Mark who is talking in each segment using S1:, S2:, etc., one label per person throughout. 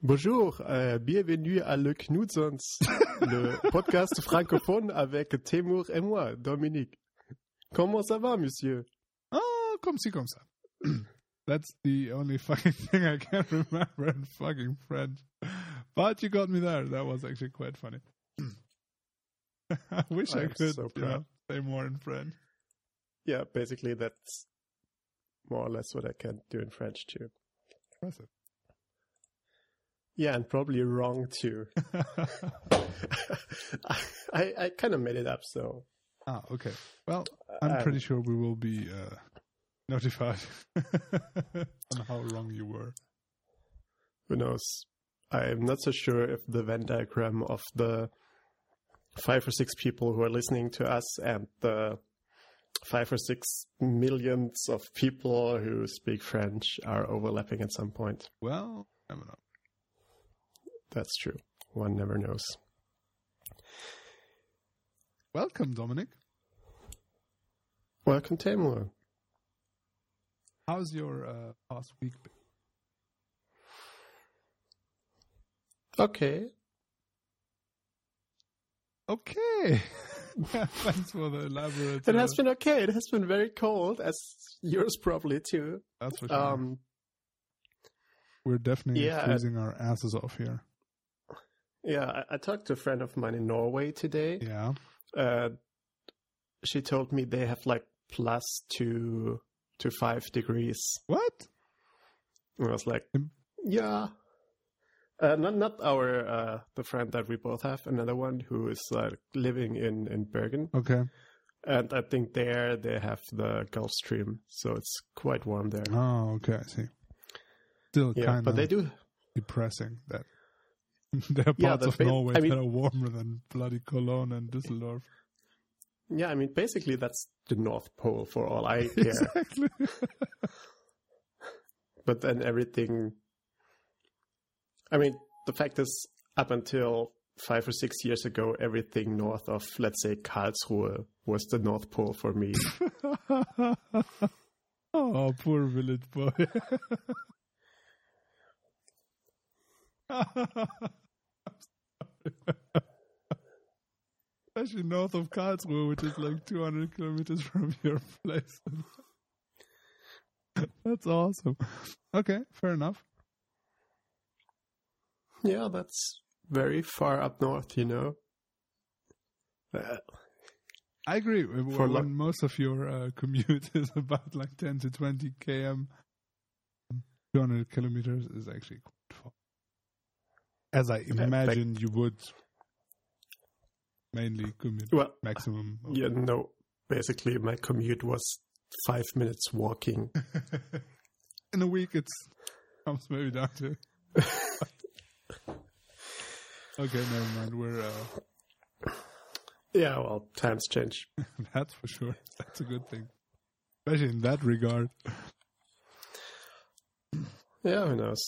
S1: Bonjour, euh, bienvenue à Le Knudsons, le podcast francophone avec Temur et moi, Dominique. Comment ça va, monsieur?
S2: Oh, comme si, comme ça. That's the only fucking thing I can remember in fucking French. But you got me there. That was actually quite funny. I wish I
S1: I'm
S2: could
S1: so
S2: you know, say more in French.
S1: Yeah, basically that's more or less what I can do in French too.
S2: Impressive.
S1: Yeah, and probably wrong too. I I kind of made it up, so
S2: ah, okay. Well, I'm
S1: Um,
S2: pretty sure we will be uh, notified on how wrong you were.
S1: who knows? I'm not so sure if the Venn diagram of the five or six people who are listening to us and the five or six millions of people who speak French are overlapping at some point.
S2: Well, never know.
S1: That's true. One never knows.
S2: Welcome, Dominic.
S1: Welcome, Tamur.
S2: How's your uh, past week been?
S1: Okay.
S2: Okay. Thanks for the elaborate.
S1: It has
S2: uh,
S1: been okay. It has been very cold, as yours probably too.
S2: That's for sure.
S1: Um,
S2: We're definitely
S1: yeah,
S2: freezing our asses off here.
S1: Yeah, I, I talked to a friend of mine in Norway today.
S2: Yeah.
S1: uh, she told me they have like plus two to five degrees.
S2: What?
S1: And I was like, yeah. Uh, not not our uh, the friend that we both have. Another one who is uh, living in in Bergen,
S2: Okay.
S1: and I think there they have the Gulf Stream, so it's quite warm there.
S2: Oh, okay. I see. Still
S1: yeah,
S2: kind
S1: but
S2: of
S1: they do.
S2: depressing that there are
S1: Yeah,
S2: parts of
S1: fa-
S2: Norway
S1: I mean-
S2: that are warmer than bloody Cologne and Düsseldorf.
S1: Yeah, I mean basically that's the North Pole for all I care.
S2: exactly.
S1: but then everything i mean the fact is up until five or six years ago everything north of let's say karlsruhe was the north pole for me
S2: oh, poor village boy. Especially north of Karlsruhe, which is like 200 kilometers from your place. That's awesome. Okay, fair enough.
S1: yeah that's very far up north you know Uh,
S2: I agree.
S1: For
S2: when most of your uh, commute is about like 10 to 20 km, 200 kilometers is actually. As I imagine you would mainly commute
S1: well
S2: maximum. of-
S1: you know basically my commute was five minutes walking
S2: In a week, it's comes maybe down to. okay, never mind. We're uh,
S1: yeah well times change
S2: that's for sure. That's a good thing, especially in that regard.
S1: yeah who knows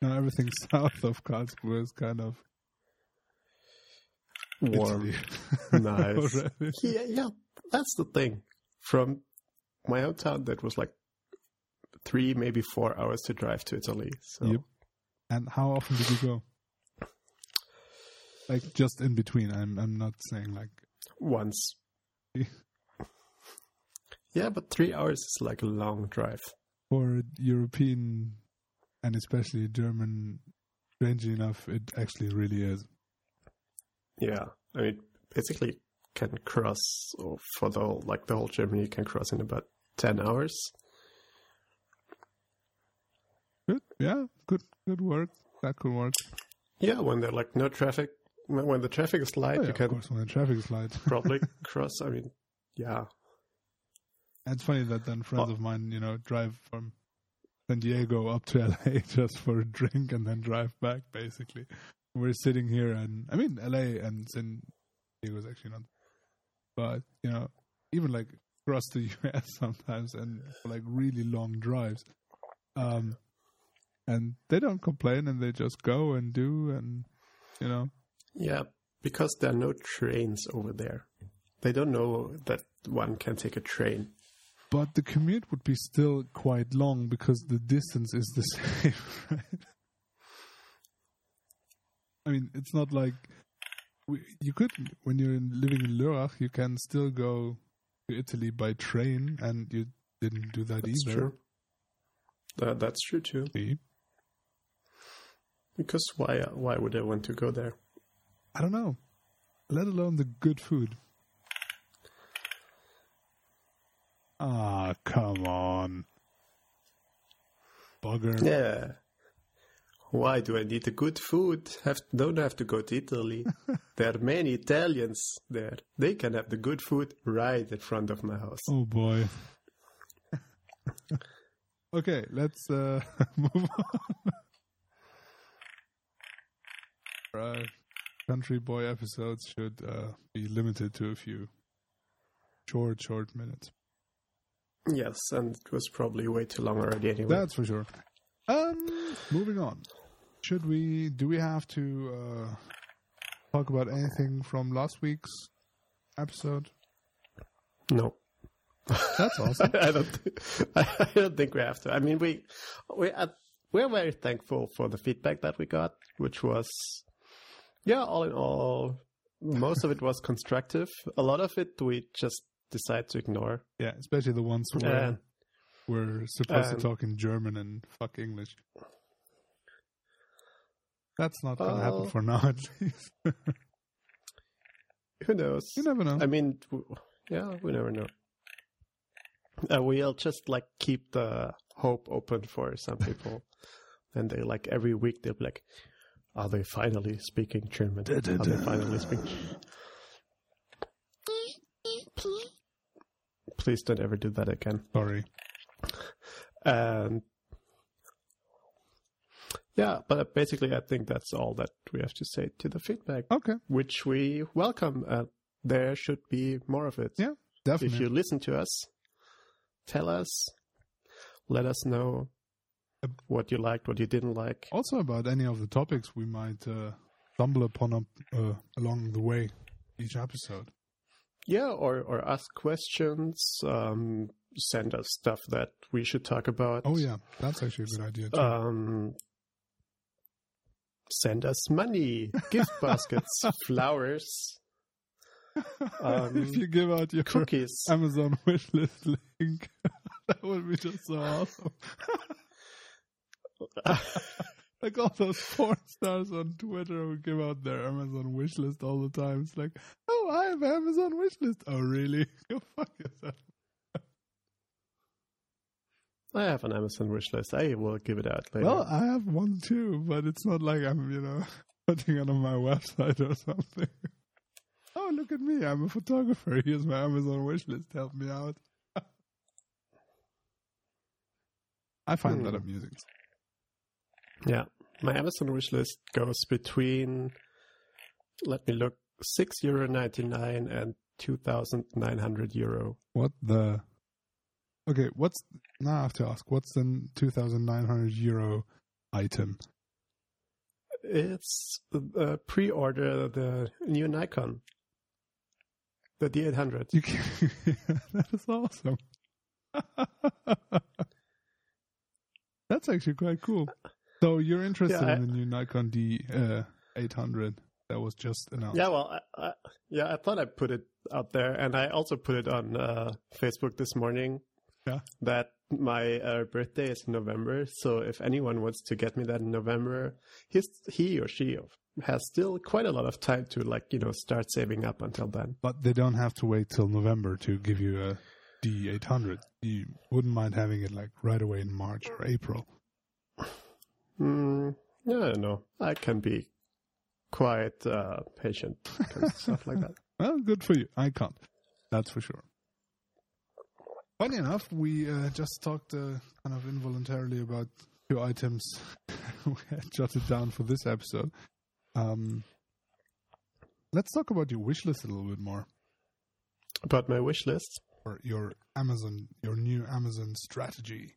S2: Now everything south of Karlsruhe is kind of
S1: warm. Nice. Yeah yeah. That's the thing. From my hometown that was like three maybe four hours to drive to italy so.
S2: Yep. And how often did you go? Like just in between. I'm I'm not saying like
S1: once. Yeah but three hours is like a long drive.
S2: For European and especially German. Strangely enough, it actually really is.
S1: yeah i mean basically can cross or for the whole, like the whole germany you can cross in about 10 hours
S2: Good. Yeah. Good. Good work. That could work.
S1: yeah when there's like no traffic when the traffic is light
S2: Oh, yeah,
S1: you
S2: of
S1: can
S2: course, when the traffic is light.
S1: probably cross i mean yeah
S2: it's funny that then friends
S1: Oh.
S2: of mine, you know, drive from San Diego up to LA just for a drink and then drive back. Basically, we're sitting here, and I mean, LA and San Diego is actually not, but you know, even like across the US sometimes, and like really long drives, um, and they don't complain, and they just go and do, and you know,
S1: yeah because there are no trains over there they don't know that one can take a train
S2: But the commute would be still quite long because the distance is the same, right? I mean, it's not like we, you could when you're in, living in Lörrach, you can still go to Italy by train, and you didn't do that
S1: That's
S2: either.
S1: true. Uh, that's true too.
S2: See?
S1: Because why? Why would I want to go there?
S2: I don't know. Let alone the good food. Ah, come on. Bugger.
S1: Yeah. Why do I need the good food? Have don't have to go to Italy. there are many Italians there. They can have the good food right in front of my house.
S2: Oh boy. okay, let's uh, move on. right. country boy episodes should uh, be limited to a few short, short minutes.
S1: Yes, and it was probably way too long already anyway.
S2: That's for sure. Um, moving on. Should we? Do we have to uh, talk about anything from last week's episode?
S1: no.
S2: That's awesome.
S1: I don't. Th- I don't think we have to. I mean, we we uh, we're very thankful for the feedback that we got, which was, yeah, all in all, most of it was constructive. A lot of it we just decided to ignore.
S2: yeah, especially the ones where
S1: And
S2: we're supposed
S1: Um,
S2: to talk in German and fuck English. That's not gonna happen for now, at least.
S1: who knows?
S2: you never know.
S1: I mean, yeah, we never know. Uh, we'll just like keep the hope open for some people, and they like every week they'll be like, "Are they finally speaking German? Are they finally speaking?" Please don't ever do that again.
S2: Sorry.
S1: And yeah, but basically, I think that's all that we have to say to the feedback,
S2: Okay,
S1: which we welcome. Uh, there should be more of it.
S2: Yeah, definitely.
S1: if you listen to us, tell us, let us know what you liked, what you didn't like.
S2: also about any of the topics we might uh, stumble upon up, uh, along the way each episode.
S1: Yeah, or or ask questions. Um, send us stuff that we should talk about.
S2: Oh yeah, that's actually a good idea too.
S1: Um, send us money, gift baskets, flowers, um,
S2: if you give out your
S1: cookies.
S2: Amazon wishlist link, that would be just so awesome. like all those porn stars on Twitter who give out their Amazon wishlist all the time. It's like, oh, I have Amazon wishlist. Oh, really? Go fuck yourself.
S1: I have an Amazon wish list. I will give it out later.
S2: Well, I have one too, but it's not like I'm, you know, putting it on my website or something. oh, look at me. I'm a photographer. Here's my Amazon wish wishlist. Help me out. I find that
S1: Hmm.
S2: amusing.
S1: Yeah, my Amazon wish list goes between. Let me look. Six euro ninety nine and two thousand nine hundred euro.
S2: What the? Okay, what's now? I have to ask. What's the two thousand nine hundred euro item?
S1: It's uh, pre-order the new Nikon, the D eight hundred.
S2: You can, that is awesome. That's actually quite cool. So you're interested
S1: Yeah, I-
S2: in the new Nikon D uh, 800 that was just announced?
S1: Yeah, well, I, I, yeah, I thought I'd put it out there, and I also put it on uh, Facebook this morning.
S2: Yeah.
S1: That my uh, birthday is in November, so if anyone wants to get me that in November, he's, he or she has still quite a lot of time to like you know start saving up until then.
S2: But they don't have to wait till November to give you a D800. You wouldn't mind having it like right away in March or April.
S1: Mm, yeah, I. I can be quite uh, patient and stuff like that.
S2: Well, good for you. I can't. That's for sure. Funny enough, we uh, just talked uh, kind of involuntarily about two items we had jotted down for this episode. Um, let's talk about your wish list a little bit more,
S1: About my wish list.
S2: or your Amazon, your new Amazon strategy.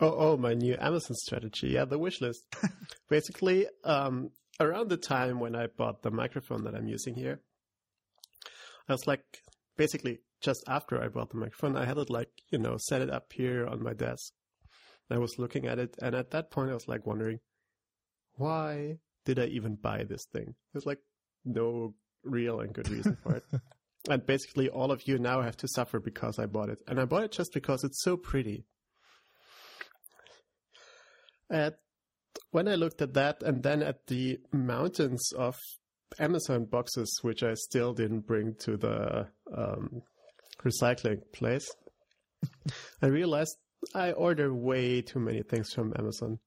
S1: Oh, oh, my new Amazon strategy. Yeah, the wish list. Basically, um, around the time when I bought the microphone that I'm using here, I was like, basically, just after I bought the microphone, I had it like, you know, set it up here on my desk. I was looking at it, and at that point, I was like wondering, why did I even buy this thing? There's like no real and good reason for it. and basically, all of you now have to suffer because I bought it. And I bought it just because it's so pretty. And when I looked at that and then at the mountains of Amazon boxes, which I still didn't bring to the um, recycling place, I realized I order way too many things from Amazon,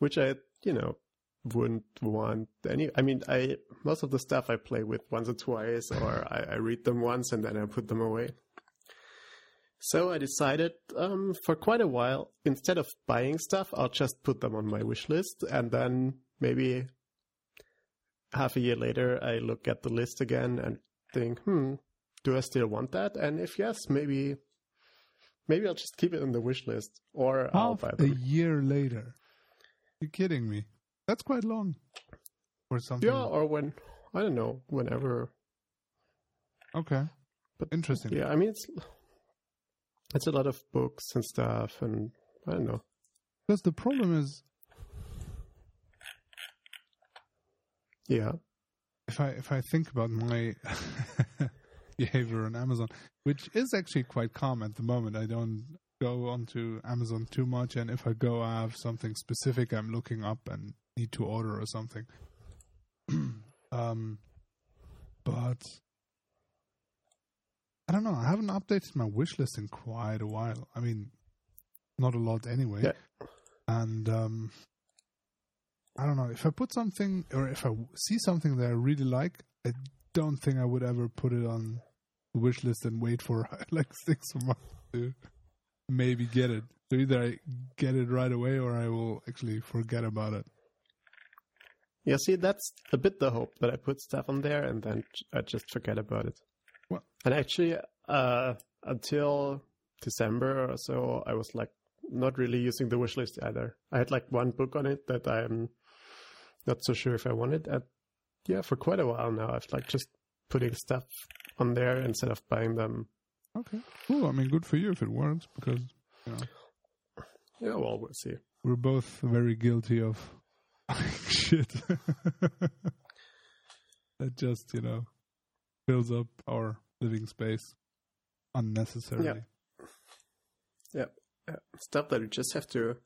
S1: which I, you know, wouldn't want any. I mean, I most of the stuff I play with once or twice, or I, I read them once and then I put them away. So I decided um, for quite a while, instead of buying stuff, I'll just put them on my wish list, and then maybe half a year later, I look at the list again and think, hmm, do I still want that? And if yes, maybe maybe I'll just keep it on the wish list, or I'll
S2: Half
S1: buy
S2: a year later. You're kidding me. That's quite long or something.
S1: Yeah, or when I don't know, whenever.
S2: Okay.
S1: But
S2: Interesting.
S1: Yeah, I mean it's it's a lot of books and stuff, and I don't know.
S2: Because the problem is,
S1: Yeah,
S2: if I if I think about my behavior on Amazon, which is actually quite calm at the moment, I don't go onto Amazon too much, and if I go, I have something specific I'm looking up and need to order or something. um, but I don't know. I haven't updated my wish list in quite a while. I mean, not a lot anyway.
S1: Yeah.
S2: And um, I don't know if I put something or if I see something that I really like. I don't think I would ever put it on the wish list and wait for like six months to maybe get it. So either I get it right away or I will actually forget about it.
S1: yeah. See, that's a bit the hope that I put stuff on there and then I just forget about it.
S2: Well-
S1: and actually, uh, until December or so, I was like not really using the wish list either. I had like one book on it that I'm not so sure if I wanted. And yeah, for quite a while now, I've like just putting stuff on there instead of buying them.
S2: Okay, cool. I mean, good for you if it works because you know
S1: Yeah, well, we'll see.
S2: we're both very guilty of shit that just you know fills up our living space unnecessarily.
S1: Yeah, stuff that you just have to.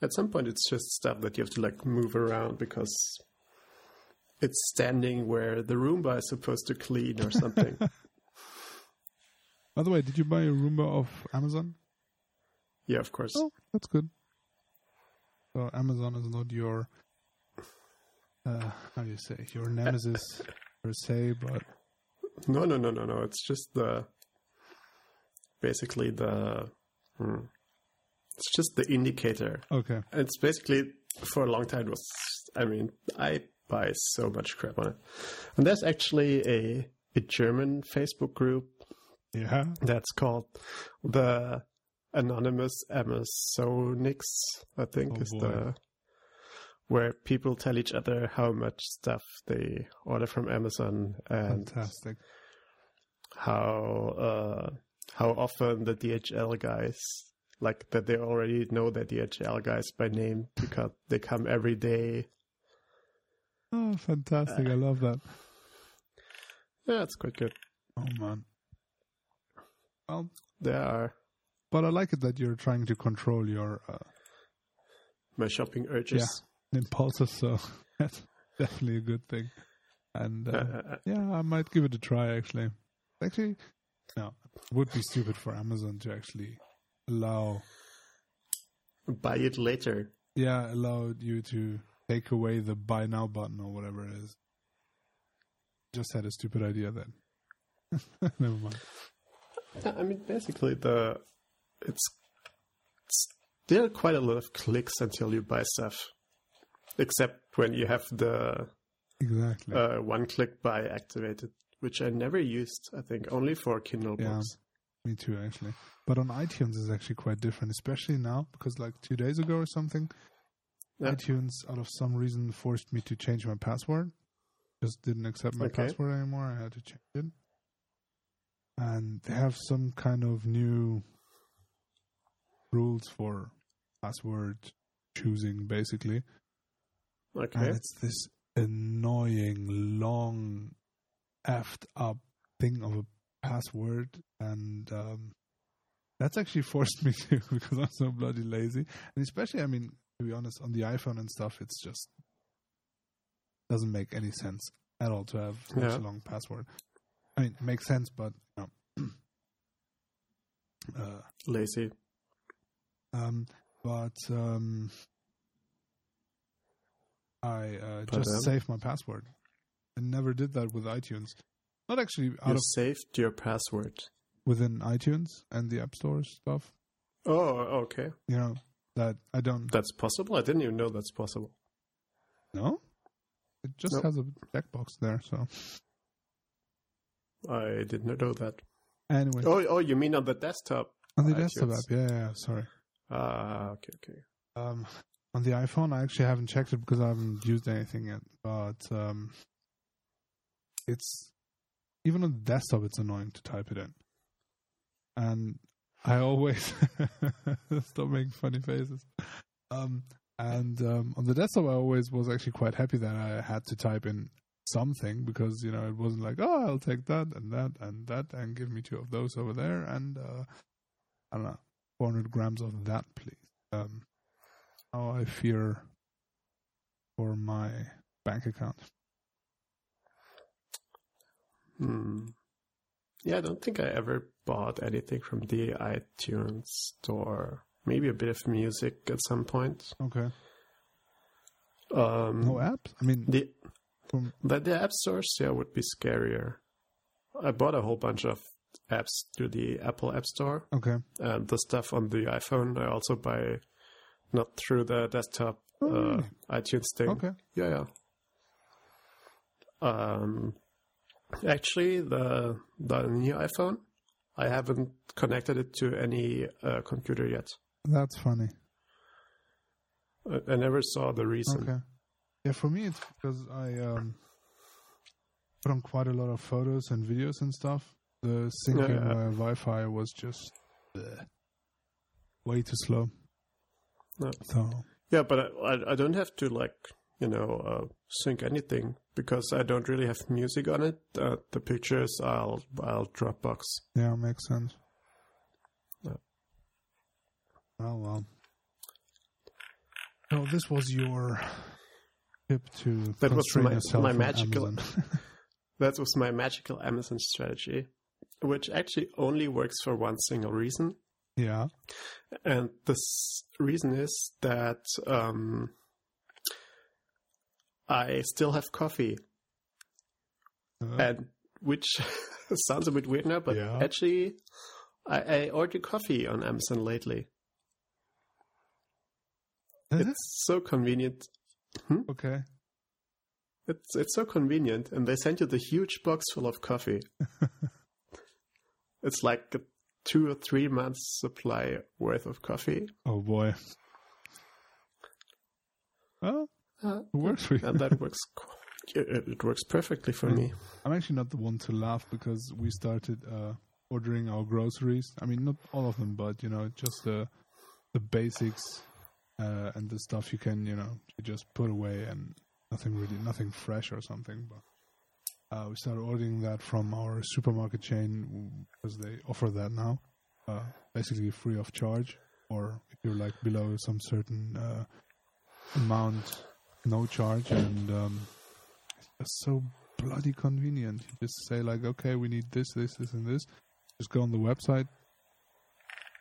S1: At some point, it's just stuff that you have to like move around because it's standing where the Roomba is supposed to clean or something.
S2: By the way, did you buy a Roomba off Amazon?
S1: yeah, of course.
S2: Oh, that's good. So Amazon is not your uh, how do you say your nemesis per se, but
S1: No, no, no, no, no. It's just the basically the. Hmm. It's just the indicator.
S2: okay.
S1: It's basically for a long time it was. I mean, I buy so much crap on it, and there's actually a a German Facebook group
S2: Yeah.
S1: that's called the Anonymous Amazonics, I think
S2: Oh,
S1: is
S2: boy.
S1: the where people tell each other how much stuff they order from Amazon and
S2: Fantastic.
S1: how uh, how often the DHL guys like that they already know the DHL guys by name because they come every day.
S2: Oh, fantastic. I love that.
S1: Yeah, it's quite good.
S2: Oh man. Well,
S1: There are
S2: but I like it that you're trying to control your uh,
S1: my shopping urges.
S2: Impulses, so that's definitely a good thing. And uh, yeah, I might give it a try. Actually, actually, no, it would be stupid for Amazon to actually allow,
S1: buy it later.
S2: yeah, allow you to take away the buy now button or whatever it is. Just had a stupid idea then. Never mind.
S1: I mean, basically, the it's, it's are quite a lot of clicks until you buy stuff, except when you have the
S2: Exactly.
S1: uh, one-click buy activated, which I never used. I think only for Kindle
S2: Yeah.
S1: books.
S2: Me too, actually. But on iTunes is actually quite different, especially now because like two days ago or something,
S1: Yeah.
S2: iTunes out of some reason forced me to change my password. Just didn't accept my
S1: Okay.
S2: password anymore. I had to change it. And they have some kind of new rules for password choosing, basically.
S1: Okay.
S2: And it's this annoying, long, effed up thing of a password, and um, that's actually forced me to because I'm so bloody lazy. And especially, I mean, to be honest, on the iPhone and stuff, it's just doesn't make any sense at all to have such
S1: Yeah.
S2: a long password. I mean, it makes sense, but you know, uh,
S1: Lazy.
S2: um, but um, I uh,
S1: But,
S2: just
S1: um,
S2: saved my password. I never did that with iTunes. Not actually out
S1: You
S2: of
S1: saved your password.
S2: within iTunes and the App Store stuff.
S1: Oh, okay.
S2: You know that I don't
S1: That's possible. I didn't even know that's possible.
S2: No, It just
S1: Nope.
S2: has a checkbox there. So
S1: I did not know that.
S2: anyway,
S1: Oh, oh, you mean on the desktop?
S2: on the
S1: iTunes.
S2: desktop app, yeah, yeah, yeah, sorry.
S1: Ah, okay, okay.
S2: Um, on the iPhone, I actually haven't checked it because I haven't used anything yet. But um, it's even on the desktop, it's annoying to type it in, and I always stop making funny faces. Um, and um, on the desktop, I always was actually quite happy that I had to type in something because you know it wasn't like oh I'll take that and that and that and give me two of those over there and uh, I don't know 400 grams of that please. Um, how I fear for my bank account.
S1: Hmm. Yeah, I don't think I ever bought anything from the iTunes store. Maybe a bit of music at some point.
S2: Okay.
S1: Um,
S2: No apps. I mean,
S1: the
S2: from
S1: the, the app stores, yeah, would be scarier. I bought a whole bunch of apps through the Apple App Store,
S2: okay.
S1: and the stuff on the iPhone I also buy not through the desktop
S2: Oh,
S1: uh,
S2: really?
S1: iTunes thing.
S2: Okay.
S1: Yeah, yeah. Um, actually, the the new iPhone, I haven't connected it to any uh, computer yet.
S2: That's funny.
S1: I, I never saw the reason.
S2: Okay. Yeah, for me it's because I um put on quite a lot of photos and videos and stuff. The syncing
S1: Yeah, yeah.
S2: via Wi-Fi was just bleh, way too slow.
S1: No.
S2: So
S1: Yeah, but I, I, don't have to like you know uh, sync anything because I don't really have music on it. Uh, the pictures I'll I'll Dropbox.
S2: yeah, makes sense.
S1: Yeah.
S2: Oh well. So this was your tip to
S1: That was my- my magical- That was my magical Amazon strategy, which actually only works for one single reason.
S2: Yeah.
S1: And this reason is that um, I still have coffee,
S2: Uh,
S1: and which sounds a bit weird now, but
S2: Yeah.
S1: actually, I, I order coffee on Amazon lately.
S2: is it?
S1: It's so convenient.
S2: okay.
S1: It's it's so convenient, and they send you the huge box full of coffee. it's like a two or three months supply worth of coffee.
S2: Oh boy. Well,
S1: Uh,
S2: it works for you.
S1: and that works. It, it works perfectly for
S2: Yeah.
S1: me.
S2: I'm actually not the one to laugh because we started uh, ordering our groceries. I mean, not all of them, but you know, just the the basics uh, and the stuff you can, you know, you just put away and nothing really, nothing fresh or something. But uh, we started ordering that from our supermarket chain because they offer that now, uh, basically free of charge. Or if you're like below some certain uh, amount, no charge, and um, it's just so bloody convenient. You just say like, okay, we need this, this, this, and this. Just go on the website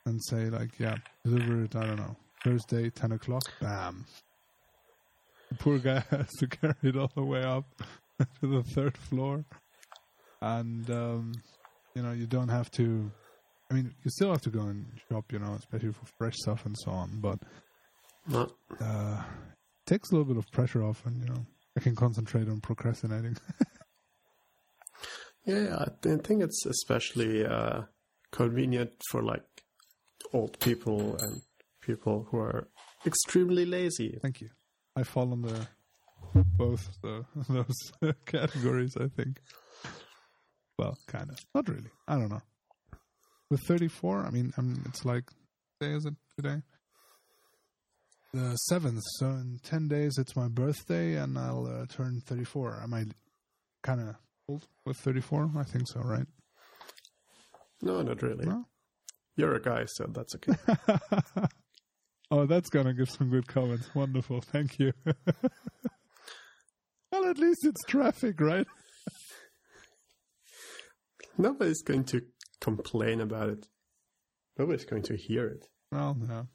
S2: and say like, yeah, deliver it. I don't know, Thursday, ten o'clock. Bam. The poor guy has to carry it all the way up to the third floor, and um, you know you don't have to. I mean, you still have to go and shop, you know, especially for fresh stuff and so on. But
S1: No,
S2: uh, it takes a little bit of pressure off, and you know, I can concentrate on procrastinating.
S1: yeah, I th- think it's especially uh, convenient for like old people and people who are extremely lazy.
S2: Thank you. I fall under both the, those categories, I think. Well, kind of. Not really. I don't know. With 34, I mean, I mean, it's like, day is it today? the seventh. So in ten days, it's my birthday, and I'll uh, turn thirty-four. Am I kind of old with thirty-four? I think so, right?
S1: No, not really.
S2: No?
S1: You're a guy, so that's okay.
S2: oh, that's gonna give some good comments. Wonderful, thank you. At least it's traffic, right?
S1: Nobody's going to complain about it. Nobody's going to hear it.
S2: Well, no.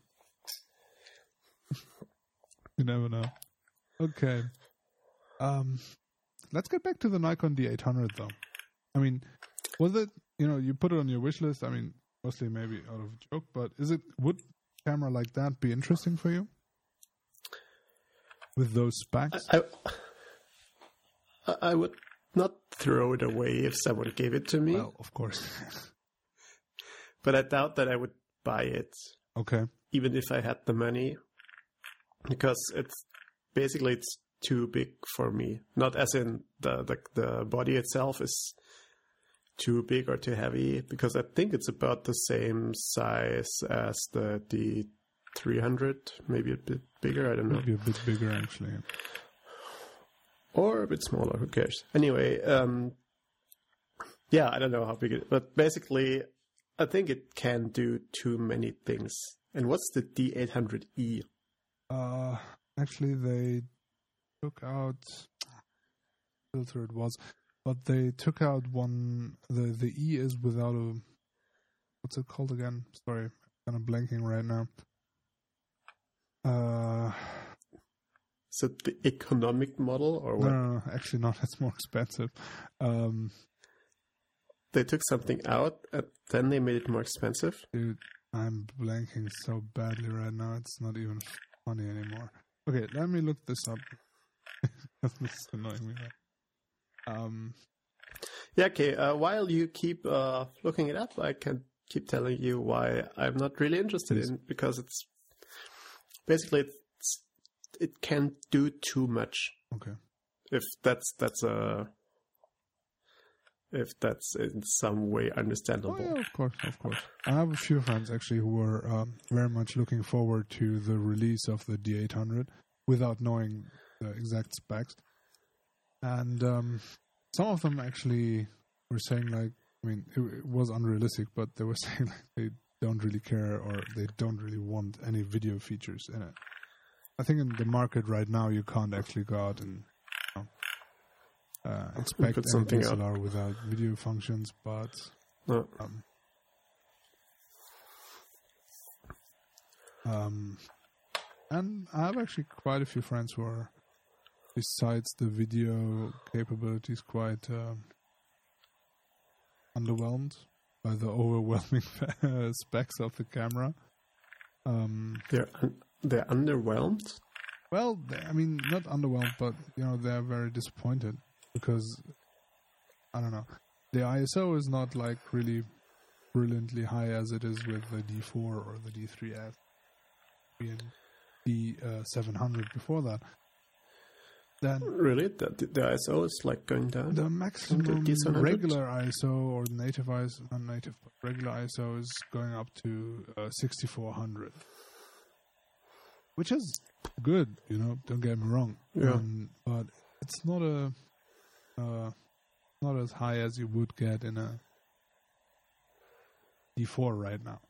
S2: you never know. Okay. Um, let's get back to the Nikon D800 though. I mean, was it, you know, you put it on your wish list. I mean, mostly maybe out of joke, but is it, would camera like that be interesting for you? With those specs?
S1: I, I, I would not throw it away if someone gave it to me,
S2: well, of course.
S1: but I doubt that I would buy it,
S2: okay.
S1: even if I had the money, because it's basically it's too big for me. Not as in the the, the body itself is too big or too heavy, because I think it's about the same size as the D. 300, maybe a bit bigger. I don't know.
S2: Maybe a bit bigger, actually.
S1: Or a bit smaller. Who cares? Anyway, um, yeah, I don't know how big it, but basically, I think it can do too many things. And what's the D800E?
S2: Uh, actually, they took out filter it was, but they took out one. The the E is without a. What's it called again? Sorry, I'm kind of blanking right now. Uh,
S1: Is it the economic model or what?
S2: no, no, actually not. It's more expensive. Um,
S1: They took something out and then they made it more expensive.
S2: dude, I'm blanking so badly right now. It's not even funny anymore. Okay, let me look this up. this is annoying me. Right? Um,
S1: Yeah, okay. Uh, while you keep uh, looking it up, I can keep telling you why I'm not really interested in because it's basically it's, it can't do too much.
S2: okay.
S1: If that's that's a if that's in some way understandable.
S2: Oh yeah, of course, of course. I have a few friends actually who were um, very much looking forward to the release of the D800 without knowing the exact specs, and um, some of them actually were saying like, I mean, it, it was unrealistic, but they were saying like they don't really care or they don't really want any video features in it. I think in the market right now, you can't actually go out and you know, uh, expect
S1: something up.
S2: DSLR without video functions, but
S1: No.
S2: um, um, and I have actually quite a few friends who are, besides the video capabilities, quite um, underwhelmed by the overwhelming specs of the camera. Um,
S1: un- they're underwhelmed.
S2: well, I mean, not underwhelmed, but you know they're very disappointed because I don't know. The ISO is not like really brilliantly high as it is with the D4 or the D3S and D700 before that. Then
S1: Really, the, the ISO is like going down.
S2: the maximum
S1: D700?
S2: regular ISO or native ISO, not native, regular ISO is going up to uh, 6400, which is good. You know, don't get me wrong.
S1: Yeah.
S2: Um, but it's not a uh, not as high as you would get in a D4 right now.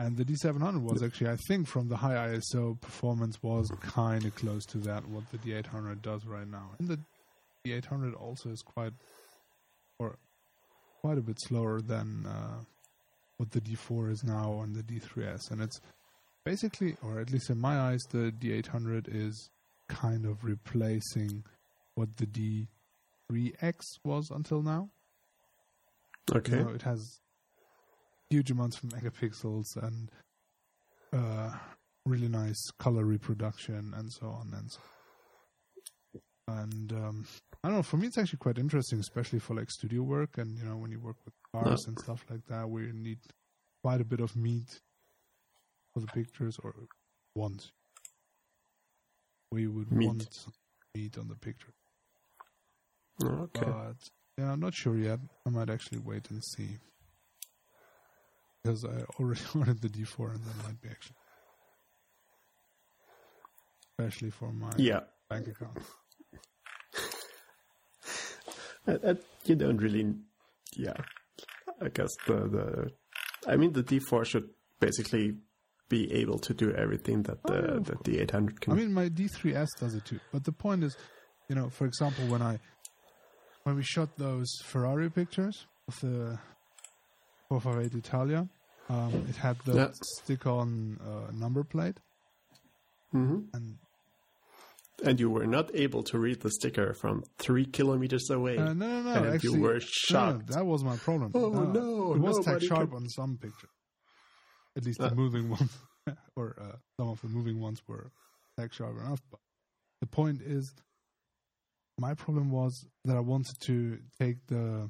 S2: And the D700 was actually, I think, from the high ISO performance was kind of close to that what the D800 does right now. And the D800 also is quite, or quite a bit slower than uh, what the D4 is now on the D3S. And it's basically, or at least in my eyes, the D800 is kind of replacing what the D3X was until now.
S1: Okay.
S2: You know, it has huge amounts of megapixels and uh, really nice color reproduction and so on and so. on. And um, I don't know. For me, it's actually quite interesting, especially for like studio work and you know when you work with cars and stuff like that, where you need quite a bit of meat for the pictures, or want We would
S1: Meat.
S2: want meat on the picture.
S1: Oh, okay.
S2: But yeah, I'm not sure yet. I might actually wait and see. Because I already wanted the D4 and that might be actually. especially for my
S1: Yeah.
S2: bank account.
S1: And, and you don't really, yeah. I guess the the, I mean the D4 should basically be able to do everything that the
S2: Oh,
S1: that the 800 can.
S2: I mean, my D3S does it too. But the point is, you know, for example, when I when we shot those Ferrari pictures of the 458 Italia, um, it had the
S1: Yeah.
S2: stick-on uh, number plate,
S1: hmm
S2: and
S1: And you were not able to read the sticker from three kilometers away.
S2: uh, no, no, no,
S1: and
S2: actually,
S1: you were
S2: no,
S1: shocked.
S2: that was my problem.
S1: Oh, no,
S2: it was
S1: tack
S2: sharp
S1: could-
S2: on some pictures, at least
S1: Uh.
S2: the moving ones, or uh, some of the moving ones were tack sharp enough. But the point is, my problem was that I wanted to take the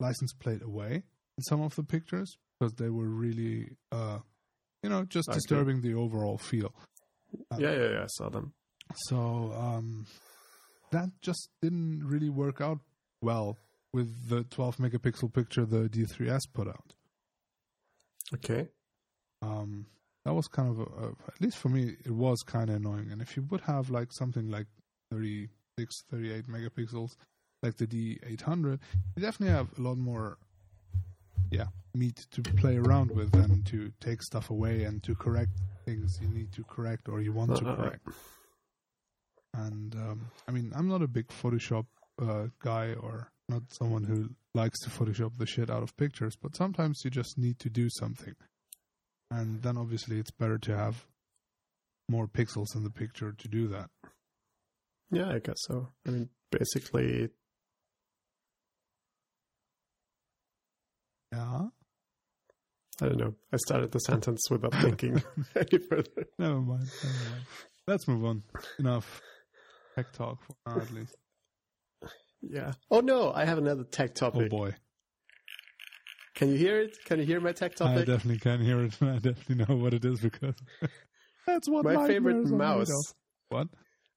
S2: license plate away in some of the pictures because they were really, uh, you know, just
S1: Okay.
S2: disturbing the overall feel.
S1: yeah, yeah, yeah. I saw them.
S2: So um, that just didn't really work out well with the 12 megapixel picture the D3S put out.
S1: Okay.
S2: Um, that was kind of, a, a, at least for me, it was kind of annoying. And if you would have like something like 36, 38 megapixels, like the D800, you definitely have a lot more, yeah, meat to play around with and to take stuff away and to correct things you need to correct or you want to
S1: Uh, uh, uh.
S2: correct. And um, I mean, I'm not a big Photoshop uh, guy or not someone who likes to Photoshop the shit out of pictures, but sometimes you just need to do something. And then obviously it's better to have more pixels in the picture to do that.
S1: Yeah, I guess so. I mean, basically,
S2: Yeah.
S1: I don't know. I started the sentence without thinking any further.
S2: Never mind. Never mind. Let's move on. Enough tech talk for now, at least.
S1: Yeah. Oh no, I have another tech
S2: oh,
S1: topic.
S2: Oh boy.
S1: Can you hear it? Can you hear my tech topic?
S2: I definitely can hear it. I definitely know what it is because that's what
S1: my favorite
S2: nightmares are made
S1: mouse.
S2: What?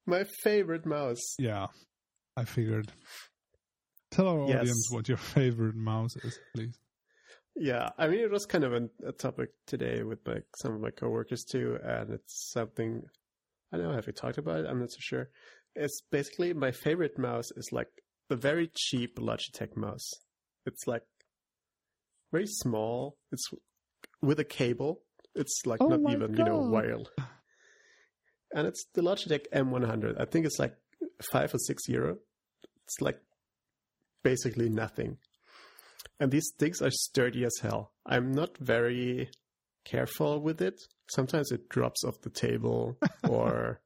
S1: My favorite mouse.
S2: Yeah, I figured. Tell our
S1: Yes.
S2: audience what your favorite mouse is, please.
S1: Yeah, I mean it was kind of a, a topic today with like some of my coworkers too, and it's something I don't know. Have we talked about it? I'm not so sure. It's basically my favorite mouse is like the very cheap Logitech mouse. It's like very small. It's with a cable. It's like
S2: Oh
S1: not even you know
S2: God.
S1: wired. And it's the Logitech M100. I think it's like five or six euro. It's like basically nothing. And these things are sturdy as hell. I'm not very careful with it. Sometimes it drops off the table or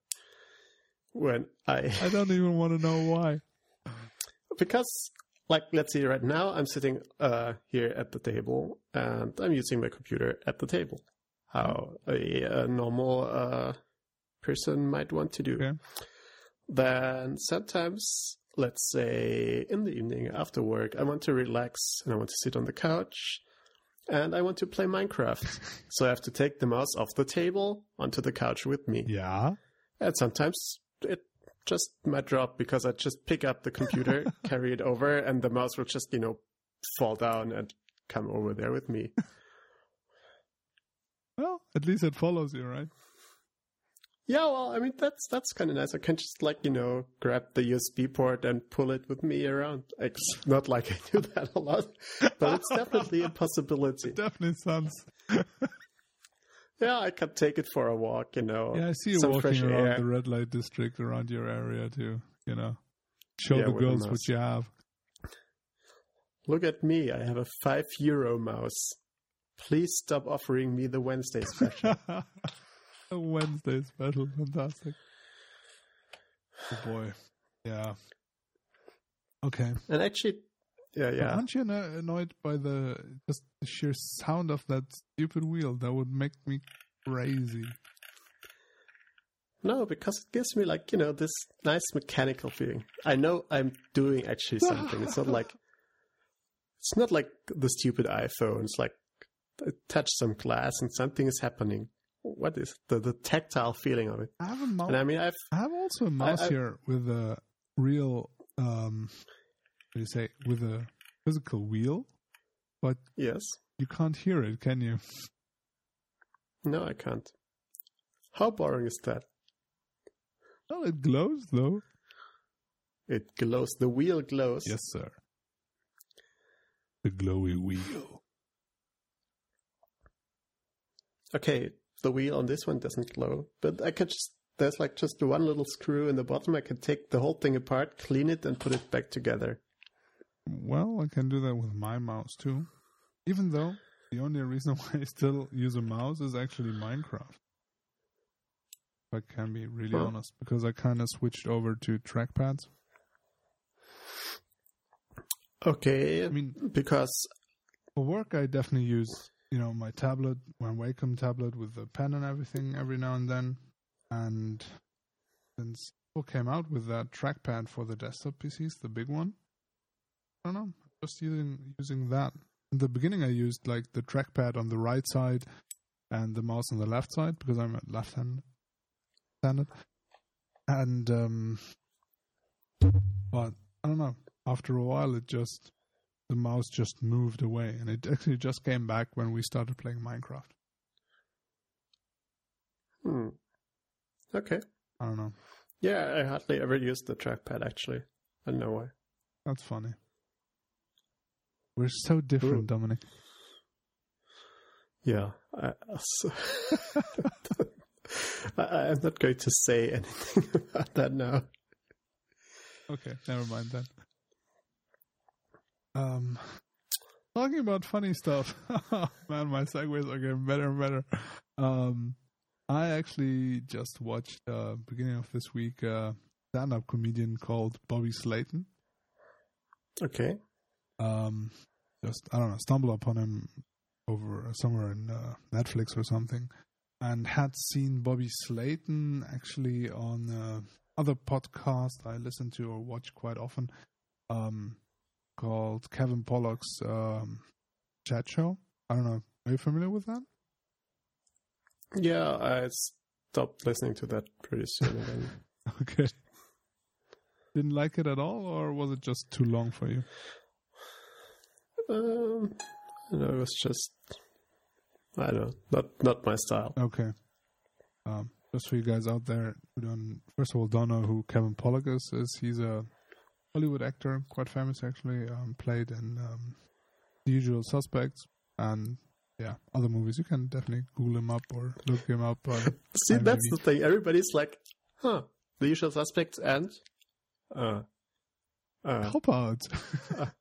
S1: when I
S2: I don't even want to know why.
S1: because like let's see right now I'm sitting uh here at the table and I'm using my computer at the table. How a, a normal uh person might want to do. Then sometimes let's say in the evening after work I want to relax and I want to sit on the couch and I want to play Minecraft. so I have to take the mouse off the table onto the couch with me.
S2: Yeah.
S1: And sometimes it just might drop because I just pick up the computer, carry it over, and the mouse will just, you know, fall down and come over there with me.
S2: Well, at least it follows you, right?
S1: Yeah, well, I mean that's that's kind of nice. I can just like you know grab the USB port and pull it with me around. It's not like I do that a lot, but it's definitely a possibility.
S2: Definitely sounds.
S1: Yeah, I could take it for a walk. You know,
S2: Yeah, I see you walking around
S1: air.
S2: the red light district around your area to, you know, show
S1: Yeah,
S2: the girls what you have.
S1: Look at me. I have a five euro mouse. Please stop offering me the Wednesday special.
S2: A Wednesday special, fantastic. Oh boy, yeah. Okay.
S1: and actually, yeah, yeah.
S2: Aren't you annoyed by the just the sheer sound of that stupid wheel? That would make me crazy.
S1: No, because it gives me like, you know, this nice mechanical feeling. I know I'm doing actually something. It's not like it's not like the stupid iPhone. It's like I touch some glass and something is happening. What is the the tactile feeling of it?
S2: I have a mouse.
S1: And I mean, I've
S2: I have also a mouse
S1: I-
S2: here with a real, um, do you say, with a physical wheel, but
S1: yes,
S2: you can't hear it, can you?
S1: no, I can't. How boring is that?
S2: Well, it glows though.
S1: It glows. The wheel glows.
S2: Yes, sir. The glowy wheel.
S1: Okay, the wheel on this one doesn't glow, but I could just there's like just one little screw in the bottom. I can take the whole thing apart, clean it, and put it back together.
S2: Well, I can do that with my mouse too. Even though the only reason why I still use a mouse is actually Minecraft. If I can be really
S1: Huh.
S2: honest, because I kind of switched over to trackpads.
S1: Okay,
S2: I mean,
S1: because
S2: for work, I definitely use you know my tablet, my Wacom tablet with the pen and everything every now and then. And since Apple came out with that trackpad for the desktop PCs, the big one, don't know, just using using that. In the beginning, I used like the trackpad on the right side and the mouse on the left side because I'm a left-handed. And um, but I don't know. After a while, it just the mouse just moved away, and it actually just came back when we started playing Minecraft.
S1: hmm. okay,
S2: I don't know.
S1: yeah, I hardly ever use the trackpad actually. I don't know why.
S2: That's funny. We're so different,
S1: Ooh.
S2: Dominic.
S1: Yeah, I, I, I'm not going to say anything about that now.
S2: Okay, never mind then. Um, talking about funny stuff. Man, my segues are getting better and better. Um, I actually just watched uh, beginning of this week a stand-up comedian called Bobby Slayton.
S1: Okay,
S2: Um, just I don't know, stumbled upon him over somewhere in uh, Netflix or something, and had seen Bobby Slayton actually on uh, other podcast I listen to or watch quite often, um, called Kevin Pollak's um, chat show. I don't know. Are you familiar with that?
S1: yeah, I stopped listening to that pretty soon.
S2: Okay. Didn't like it at all, or was it just too long for you?
S1: Um, know, it was just I don't know, not not my style.
S2: Okay. Um, just for you guys out there who don't, first of all, don't know who Kevin Pollak is, is he's a Hollywood actor, quite famous actually, um, played in um, The Usual Suspects and yeah, other movies. You can definitely Google him up or look him up.
S1: See, that's the thing. Everybody's like, huh, the usual suspects and uh, uh,
S2: Cop Out.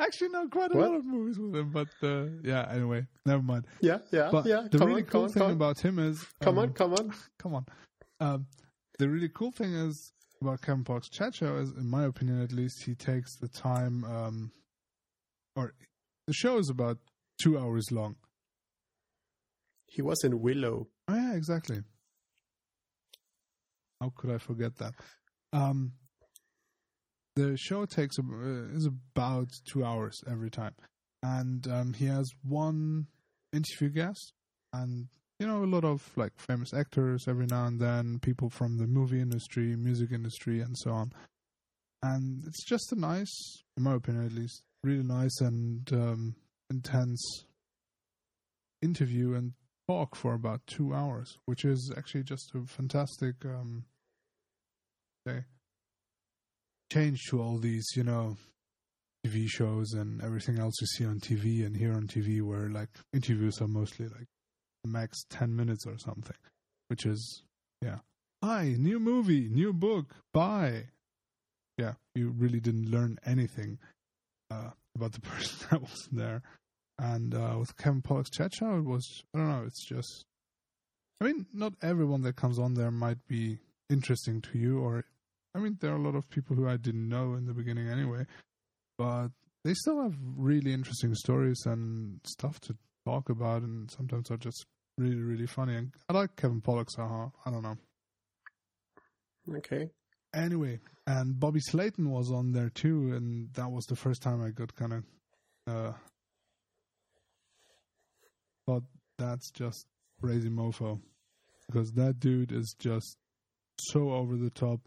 S2: Actually, no, quite a
S1: What?
S2: lot of movies with him, but uh, yeah. Anyway, never mind.
S1: yeah, yeah,
S2: But
S1: yeah.
S2: the
S1: come
S2: really
S1: on,
S2: cool
S1: on,
S2: thing about him is
S1: come
S2: um,
S1: on, come on.
S2: come on. Um, the really cool thing is about Kevin chat show is, in my opinion, at least, he takes the time, um, or the show is about two hours long.
S1: He was in Willow.
S2: Oh yeah, exactly. How could I forget that? Um, the show takes uh, is about two hours every time, and um, he has one interview guest, and you know a lot of like famous actors every now and then, people from the movie industry, music industry, and so on. And it's just a nice, in my opinion at least, really nice and um, intense interview and talk for about two hours, which is actually just a fantastic um, say, change to all these, you know, TV shows and everything else you see on TV and here on TV, where like interviews are mostly like max ten minutes or something, which is yeah. Hi, new movie, new book, bye. Yeah, you really didn't learn anything uh, about the person that was there. And uh, with Kevin Pollak's chat show, it was I don't know. It's just, I mean, not everyone that comes on there might be interesting to you, or I mean, there are a lot of people who I didn't know in the beginning anyway, but they still have really interesting stories and stuff to talk about, and sometimes are just really, really funny. And I like Kevin Pollak, so uh, I don't know.
S1: Okay.
S2: Anyway, and Bobby Slayton was on there too, and that was the first time I got kind of uh, but that's just crazy mofo because that dude is just so over the top,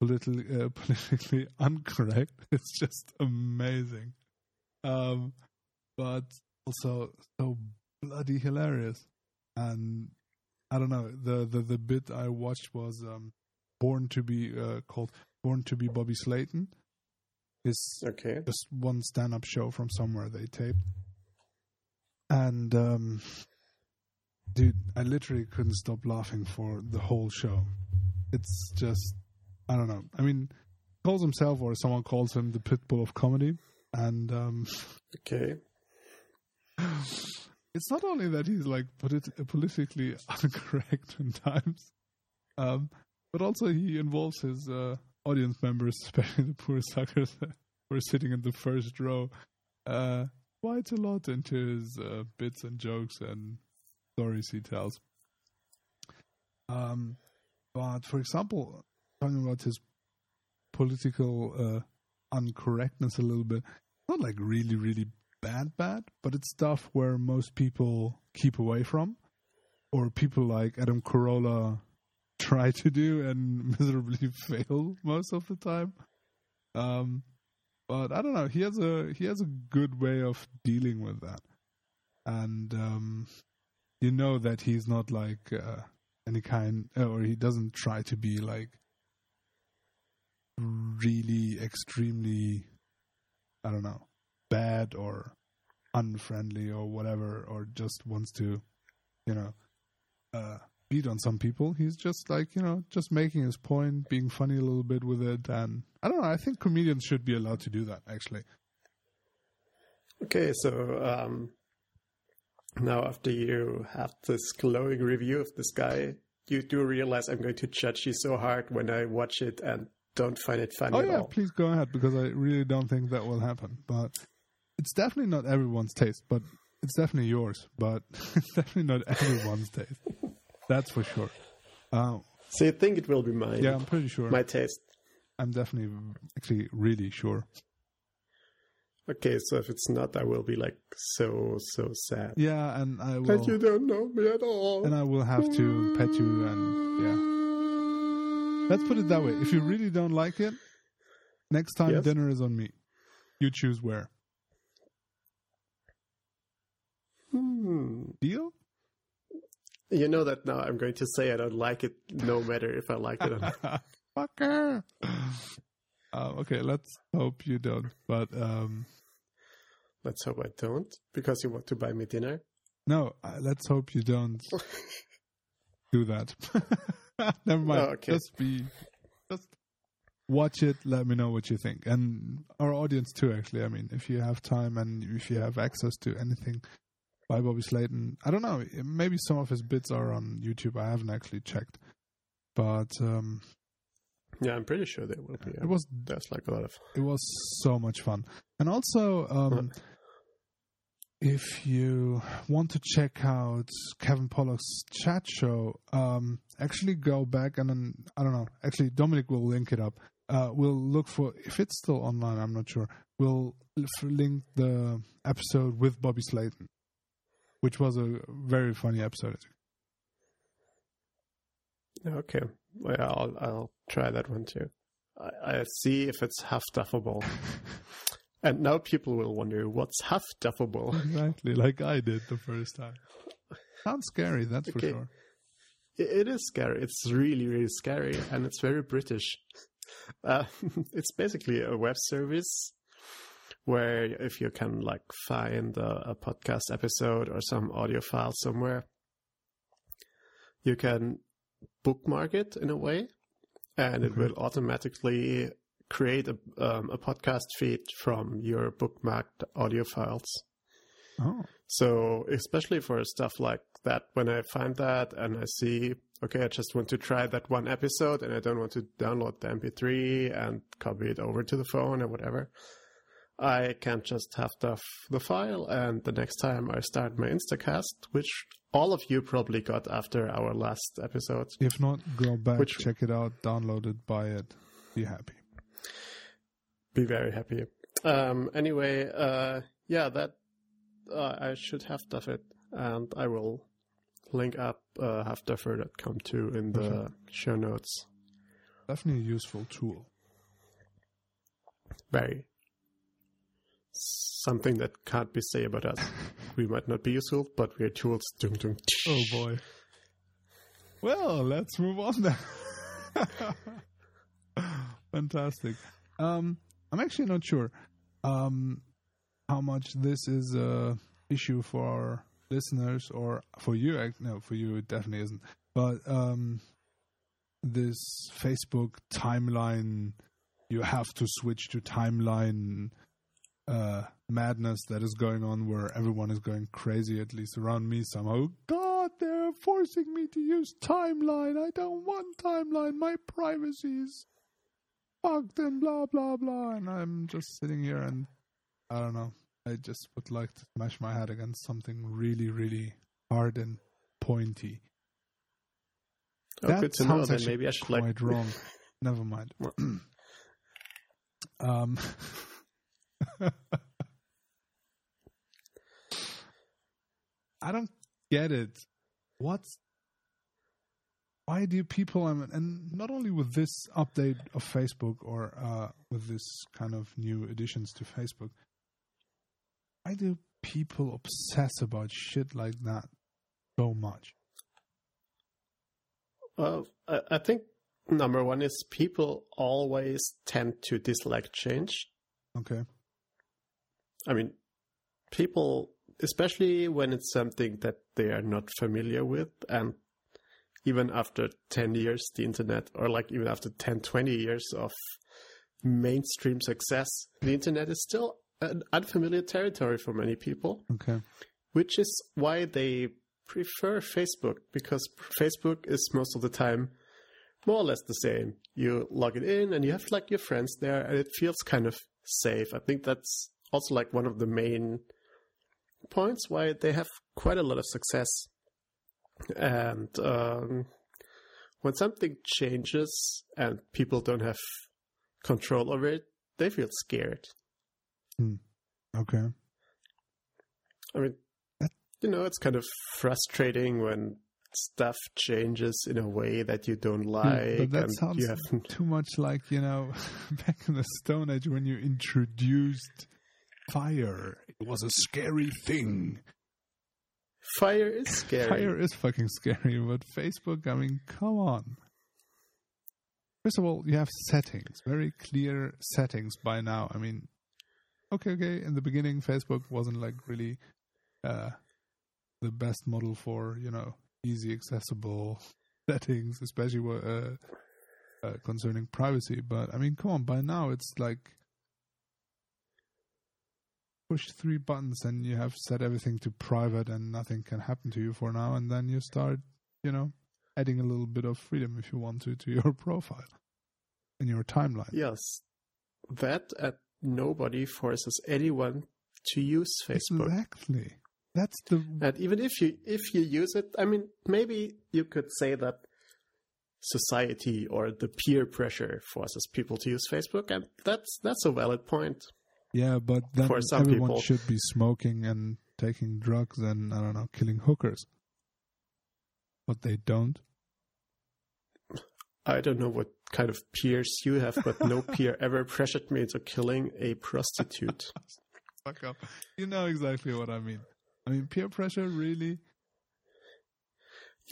S2: politically uh, politically incorrect. It's just amazing, um, but also so bloody hilarious. And I don't know the the the bit I watched was um Born to be uh, called Born to be Bobby Slayton. Is
S1: Okay.
S2: just one stand-up show from somewhere they taped, and um, dude, I literally couldn't stop laughing for the whole show. It's just, I don't know. I mean, calls himself or someone calls him the pitbull of comedy, and um,
S1: Okay.
S2: it's not only that he's like polit- politically incorrect in times, um, but also he involves his uh, audience members, especially the poor suckers who are sitting in the first row, uh, quite a lot into his uh, bits and jokes and stories he tells. Um, but for example, talking about his political uh, uncorrectness a little bit, not like really, really bad, bad, but it's stuff where most people keep away from, or people like Adam Carolla try to do and miserably fail most of the time. Um, but I don't know. He has a he has a good way of dealing with that, and um, you know that he's not like uh, any kind, or he doesn't try to be like really extremely, I don't know, bad or unfriendly or whatever, or just wants to, you know, uh, beat on some people. He's just like, you know, just making his point, being funny a little bit with it. And I don't know, I think comedians should be allowed to do that, actually.
S1: Okay, so um, now after you have this glowing review of this guy, you do realize I'm going to judge you so hard when I watch it and don't find it funny
S2: Oh, yeah,
S1: all.
S2: please go ahead because I really don't think that will happen. But it's definitely not everyone's taste, but it's definitely yours. But it's definitely not everyone's taste. That's for sure. Uh,
S1: So you think it will be mine?
S2: yeah, I'm pretty sure.
S1: My taste.
S2: I'm definitely, actually, really sure.
S1: Okay, so if it's not, I will be like so so sad.
S2: Yeah, and I will.
S1: But you don't know me at all.
S2: and I will have to pet you and yeah. Let's put it that way. If you really don't like it, next time
S1: Yes.
S2: dinner is on me. You choose where.
S1: Hmm.
S2: Deal?
S1: You know that now I'm going to say I don't like it, no matter if I like it or not.
S2: Fucker. Uh, okay, let's hope you don't. But um,
S1: Let's hope I don't, because you want to buy me dinner.
S2: no, uh, let's hope you don't do that. Never mind.
S1: Oh, okay.
S2: Just be, just watch it. Let me know what you think, and our audience too. Actually, I mean, if you have time and if you have access to anything by Bobby Slayton, I don't know. Maybe some of his bits are on YouTube. I haven't actually checked, but um,
S1: Yeah, I'm pretty sure there will be.
S2: it was
S1: that's like a lot of.
S2: it was so much fun. And also, um, if you want to check out Kevin Pollak's chat show, um, actually go back and then I don't know. Actually, Dominic will link it up. Uh, we'll look for if it's still online. I'm not sure. We'll link the episode with Bobby Slayton, which was a very funny episode.
S1: Okay, well, I'll I'll try that one too. I, I see if it's half duffable. and now people will wonder what's half duffable.
S2: Exactly, like I did the first time. Sounds scary, that's for sure.
S1: It, is scary. It's really really scary, and it's very British. Uh, it's basically a web service where if you can like find a, a podcast episode or some audio file somewhere, you can bookmark it in a way, and it will automatically create a, um, a podcast feed from your bookmarked audio files.
S2: Oh,
S1: So, especially for stuff like that, when I find that and I see, okay, I just want to try that one episode and I don't want to download the MP3 and copy it over to the phone or whatever, I can just have the, the file and the next time I start my Instacast, which all of you probably got after our last episode,
S2: If not, go back,
S1: Which-
S2: check it out, download it, buy it, be happy.
S1: be very happy. Um, anyway, uh, yeah, that uh, I should have it, and I will link up uh, huffduffer.com too in the
S2: Perfect.
S1: show notes.
S2: Definitely a useful tool.
S1: Very something that can't be said about us. we might not be useful, but we're tools. Dun, dun,
S2: Oh boy. Well, let's move on then. Fantastic. Um, I'm actually not sure um, how much this is a issue for listeners or for you. No, for you it definitely isn't. But um, this Facebook timeline, you have to switch to timeline uh, madness that is going on, where everyone is going crazy. At least around me, somehow. God, they're forcing me to use timeline. I don't want timeline. My privacy is fucked and blah blah blah. And I'm just sitting here and I don't know. I just would like to smash my head against something really, really hard and pointy.
S1: Oh,
S2: That
S1: good to know.
S2: sounds
S1: Then
S2: actually
S1: maybe I should
S2: Quite
S1: like.
S2: wrong. Never mind. um. I don't get it. What's why do people I mean, and not only with this update of Facebook or uh, with this kind of new additions to Facebook, why do people obsess about shit like that so much?
S1: Well, I, I think number one is people always tend to dislike change.
S2: Okay.
S1: I mean, people, especially when it's something that they are not familiar with, and even after 10 years, the internet, or like even after 10, 20 years of mainstream success, the internet is still an unfamiliar territory for many people,
S2: Okay.
S1: which is why they prefer Facebook, because Facebook is most of the time more or less the same. You log it in and you have like your friends there, and it feels kind of safe. I think that's also like one of the main points why they have quite a lot of success. And um, when something changes and people don't have control over it, they feel scared. Hmm.
S2: Okay.
S1: I mean, you know, it's kind of frustrating when stuff changes in a way that you don't hmm, like.
S2: but that sounds too much like you know back in the Stone Age when you introduced fire. It was a scary thing.
S1: fire is scary.
S2: Fire is fucking scary, but Facebook, I mean, come on. First of all, you have settings, very clear settings by now. I mean, okay, okay. In the beginning, Facebook wasn't like really uh, the best model for you know easy accessible settings, especially uh, uh, concerning privacy. But I mean, come on, by now it's like push three buttons and you have set everything to private and nothing can happen to you for now and then you start you know adding a little bit of freedom if you want to to your profile and your timeline
S1: Yes, that and nobody forces anyone to use Facebook.
S2: exactly that's the
S1: And even if you if you use it, I mean, maybe you could say that society or the peer pressure forces people to use Facebook, and that's that's a valid point.
S2: yeah but then
S1: For some
S2: everyone
S1: people.
S2: should be smoking and taking drugs and i don't know killing hookers but they don't
S1: I don't know what kind of peers you have, but no peer ever pressured me into killing a prostitute.
S2: fuck up you know exactly what i mean i mean peer pressure really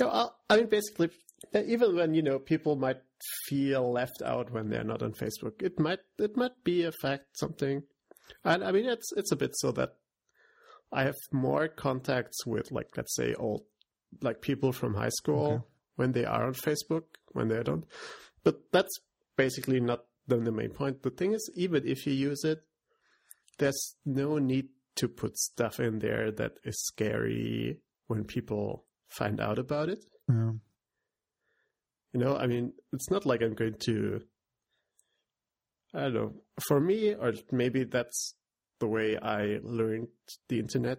S1: Yeah, I, I mean, basically, even when you know people might feel left out when they're not on Facebook, it might it might be a fact something, and I mean it's it's a bit so that I have more contacts with like let's say old like people from high school
S2: Okay.
S1: when they are on Facebook when they don't, but that's basically not the, the main point. The thing is, even if you use it, there's no need to put stuff in there that is scary when people find out about it.
S2: yeah.
S1: You know, I mean, it's not like I'm going to. I don't know. For me, or maybe that's the way I learned the internet.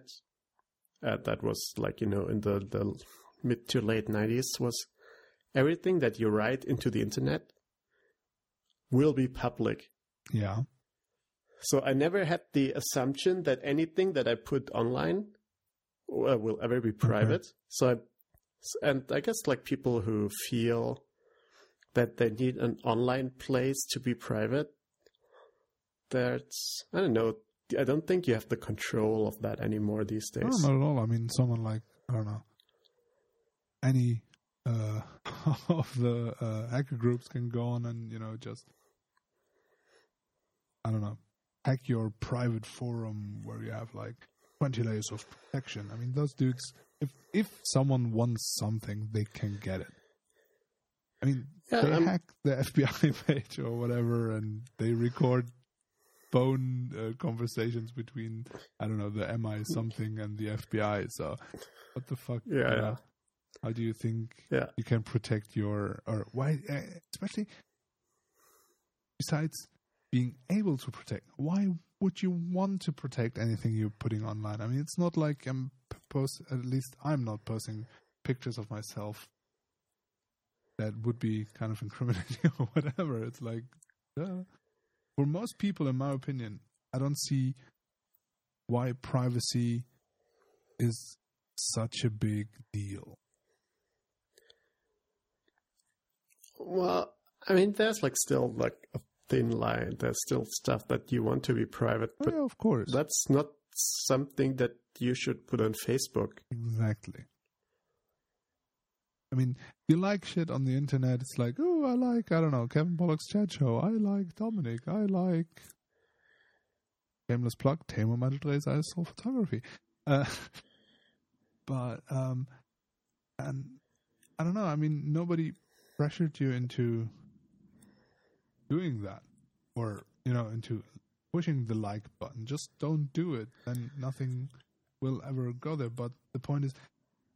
S1: Uh, that was like you know in the the mid to late nineties was everything that you write into the internet will be public.
S2: yeah
S1: So I never had the assumption that anything that I put online uh, will ever be private. So I, and I guess like people who feel that they need an online place to be private, that's I don't know. I don't think you have the control of that anymore these days.
S2: No, not at all. I mean, someone like I don't know, any uh, of the uh, hacker groups can go on and you know just I don't know hack your private forum where you have like 20 layers of protection. I mean, those dudes, if if someone wants something, they can get it. I mean,
S1: Yeah,
S2: they
S1: um,
S2: hack the FBI page or whatever, and they record phone uh, conversations between I don't know the MI something and the FBI. So, what the fuck?
S1: Yeah, yeah.
S2: How do you think
S1: Yeah.
S2: you can protect your or why? Uh, especially besides being able to protect, why would you want to protect anything you're putting online? I mean, it's not like I'm post. At least I'm not posting pictures of myself that would be kind of incriminating or whatever. It's like, for most people, in my opinion, I don't see why privacy is such a big deal.
S1: Well, I mean, there's like still like a thin line. There's still stuff that you want to be private,
S2: Oh,
S1: but
S2: yeah, of course.
S1: that's not something that you should put on Facebook.
S2: Exactly. I mean, you like shit on the internet. It's like, oh, I like, I don't know, Kevin Pollak's chat show. I like Dominic. I like. Shameless plug, Tamer Metal ISO photography. Uh, but, um, and I don't know. I mean, nobody pressured you into doing that or, you know, into pushing the like button. Just don't do it. Then nothing will ever go there. But the point is,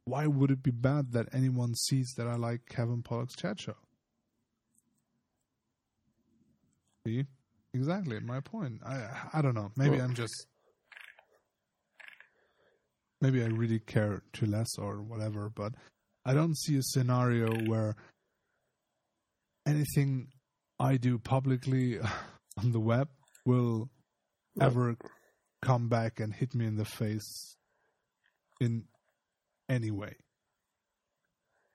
S2: why would it be bad that anyone sees that I like Kevin Pollak's chat show? See? Exactly my point. I I don't know. Maybe
S1: Well-
S2: I'm just maybe I really care too less or whatever, but I don't see a scenario where anything I do publicly on the web will ever come back and hit me in the face in any way.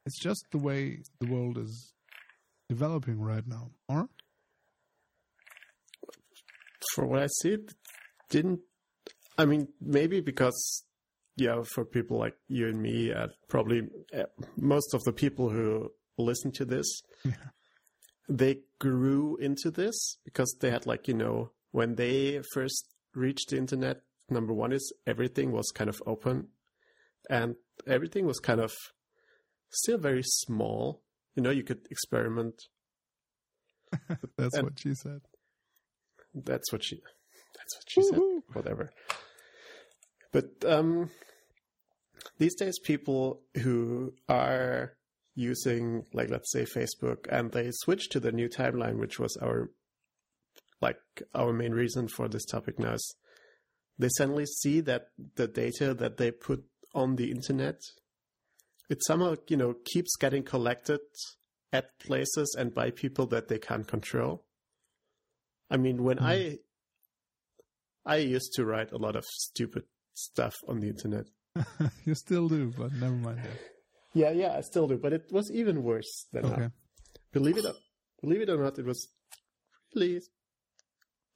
S2: It's just the way the world is developing right now. Or
S1: For what I see, it didn't. I mean, maybe because yeah, for people like you and me, uh, probably uh, most of the people who listen to this,
S2: Yeah.
S1: They grew into this because they had like you know when they first reached the internet. Number one is everything was kind of open, and everything was kind of still very small. You know, you could experiment.
S2: that's
S1: And-
S2: what she said.
S1: That's what she. That's what she said. Whatever. But um, these days, people who are using, like, let's say, Facebook, and they switch to the new timeline, which was our, like, our main reason for this topic now, is they suddenly see that the data that they put on the internet, it somehow, you know, keeps getting collected at places and by people that they can't control. I mean, when
S2: Hmm.
S1: I I used to write a lot of stupid stuff on the internet.
S2: you still do, but never mind that.
S1: Yeah, yeah, I still do, but it was even worse than
S2: Okay.
S1: that. Believe it, or, believe it or not, it was really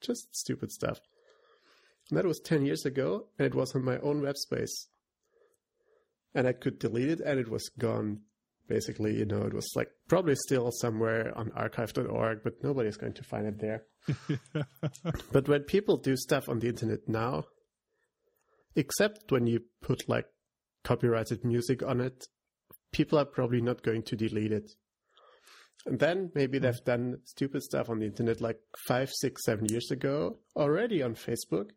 S1: just stupid stuff. And that was ten years ago, and it was on my own web space, and I could delete it, and it was gone. Basically, you know, it was like probably still somewhere on archive.org, but nobody's going to find it there. But when people do stuff on the internet now, except when you put like copyrighted music on it, people are probably not going to delete it. And then maybe hmm. they've done stupid stuff on the internet like five, six, seven years ago already on Facebook.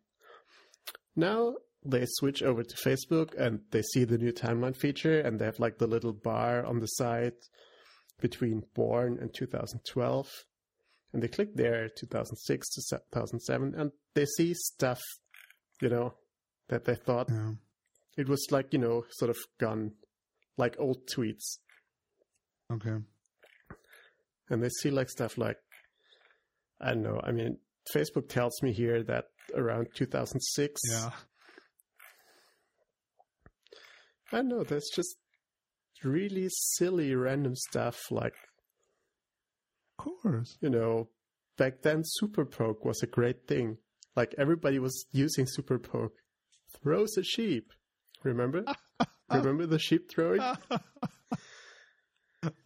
S1: Now they switch over to Facebook and they see the new timeline feature and they have like the little bar on the side between born and 2012 and they click there 2006 to 2007 and they see stuff you know that they thought
S2: Yeah.
S1: it was like you know sort of gone like old tweets
S2: Okay.
S1: and they see like stuff like i don't know i mean facebook tells me here that around 2006
S2: Yeah.
S1: i don't know there's just really silly random stuff like
S2: Of course.
S1: you know, back then Super Poke was a great thing. Like everybody was using Super Poke. Throws a sheep. Remember? Um, remember the sheep throwing?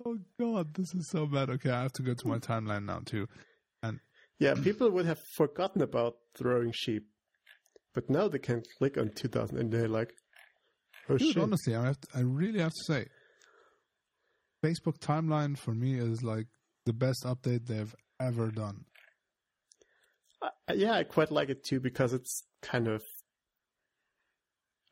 S2: oh god, this is so bad. Okay, I have to go to my timeline now too. And
S1: Yeah, people would have forgotten about throwing sheep, but now they can click on 2000 and they're like, "Oh
S2: dude,
S1: shit!"
S2: honestly, I have to, I really have to say, Facebook timeline for me is like the best update they've ever done.
S1: I- yeah, I quite like it too because it's kind of.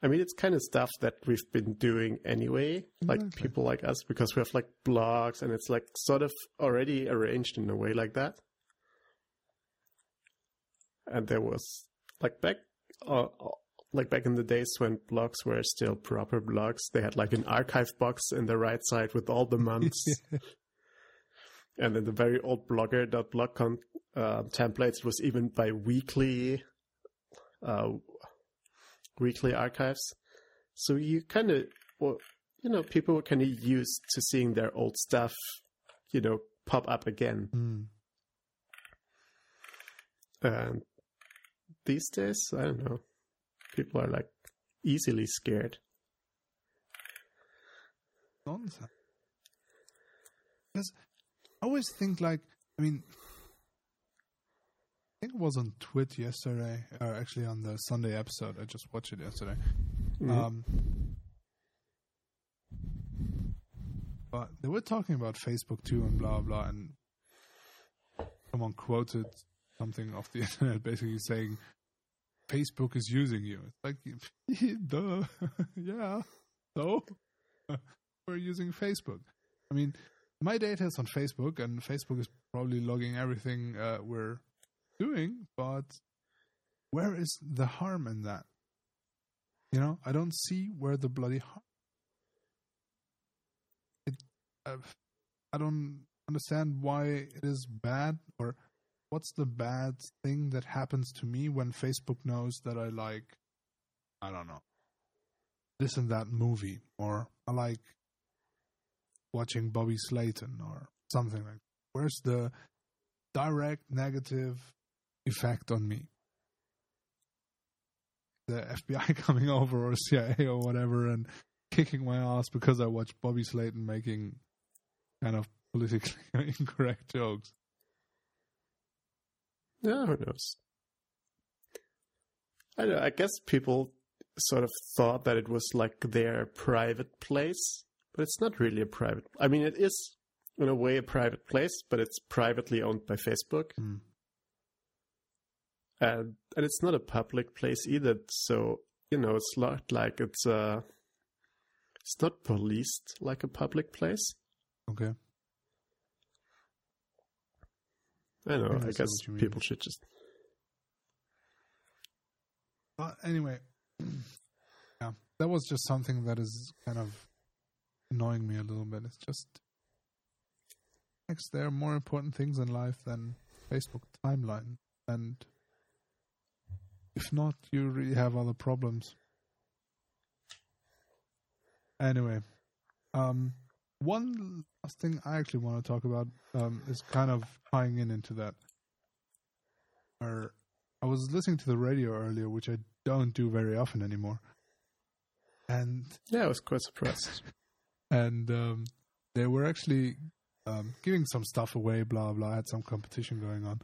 S1: I mean, it's kind of stuff that we've been doing anyway, like
S2: Exactly.
S1: people like us, because we have like blogs and it's like sort of already arranged in a way like that. And there was like back, uh, uh, like back in the days when blogs were still proper blogs, they had like an archive box in the right side with all the months. and in the very old blogger.blog con- uh, templates it was even by weekly uh, weekly archives so you kind of well you know people were kind of used to seeing their old stuff you know pop up again
S2: Mm.
S1: and these days i don't know people are like easily scared
S2: nonsense. Because I always think like, I mean, think it was on TWiT yesterday, or actually on the Sunday episode. I just watched it yesterday.
S1: Mhm.
S2: Um, but they were talking about Facebook too, and blah blah, and someone quoted something off the internet, basically saying, "Facebook is using you." It's like, duh, yeah. So we're using Facebook. I mean, my data is on Facebook, and Facebook is probably logging everything uh, we're doing. But where is the harm in that? You know, I don't see where the bloody harm. It, uh, I don't understand why it is bad, or what's the bad thing that happens to me when Facebook knows that I like, I don't know, this and that movie, or I like watching Bobby Slayton or something like. That. Where's the direct negative effect on me? The FBI coming over or CIA or whatever and kicking my ass because I watched Bobby Slayton making kind of politically incorrect jokes.
S1: Yeah, who knows? I don't know. I guess people sort of thought that it was like their private place, but it's not really a private. I mean, it is in a way a private place, but it's privately owned by Facebook,
S2: Mm.
S1: And and it's not a public place either. So you know, it's not like it's uh it's not policed like a public place.
S2: Okay.
S1: I know.
S2: I
S1: I guess
S2: what you mean.
S1: people should just
S2: But anyway, yeah, that was just something that is kind of annoying me a little bit. It's just, next, there are more important things in life than Facebook timeline, and if not, you really have other problems. Anyway, um, one last thing I actually want to talk about um, is kind of tying in into that. Or I was listening to the radio earlier, which I don't do very often anymore, and
S1: yeah. I was quite surprised.
S2: and um, they were actually um, giving some stuff away. Blah blah. I had some competition going on,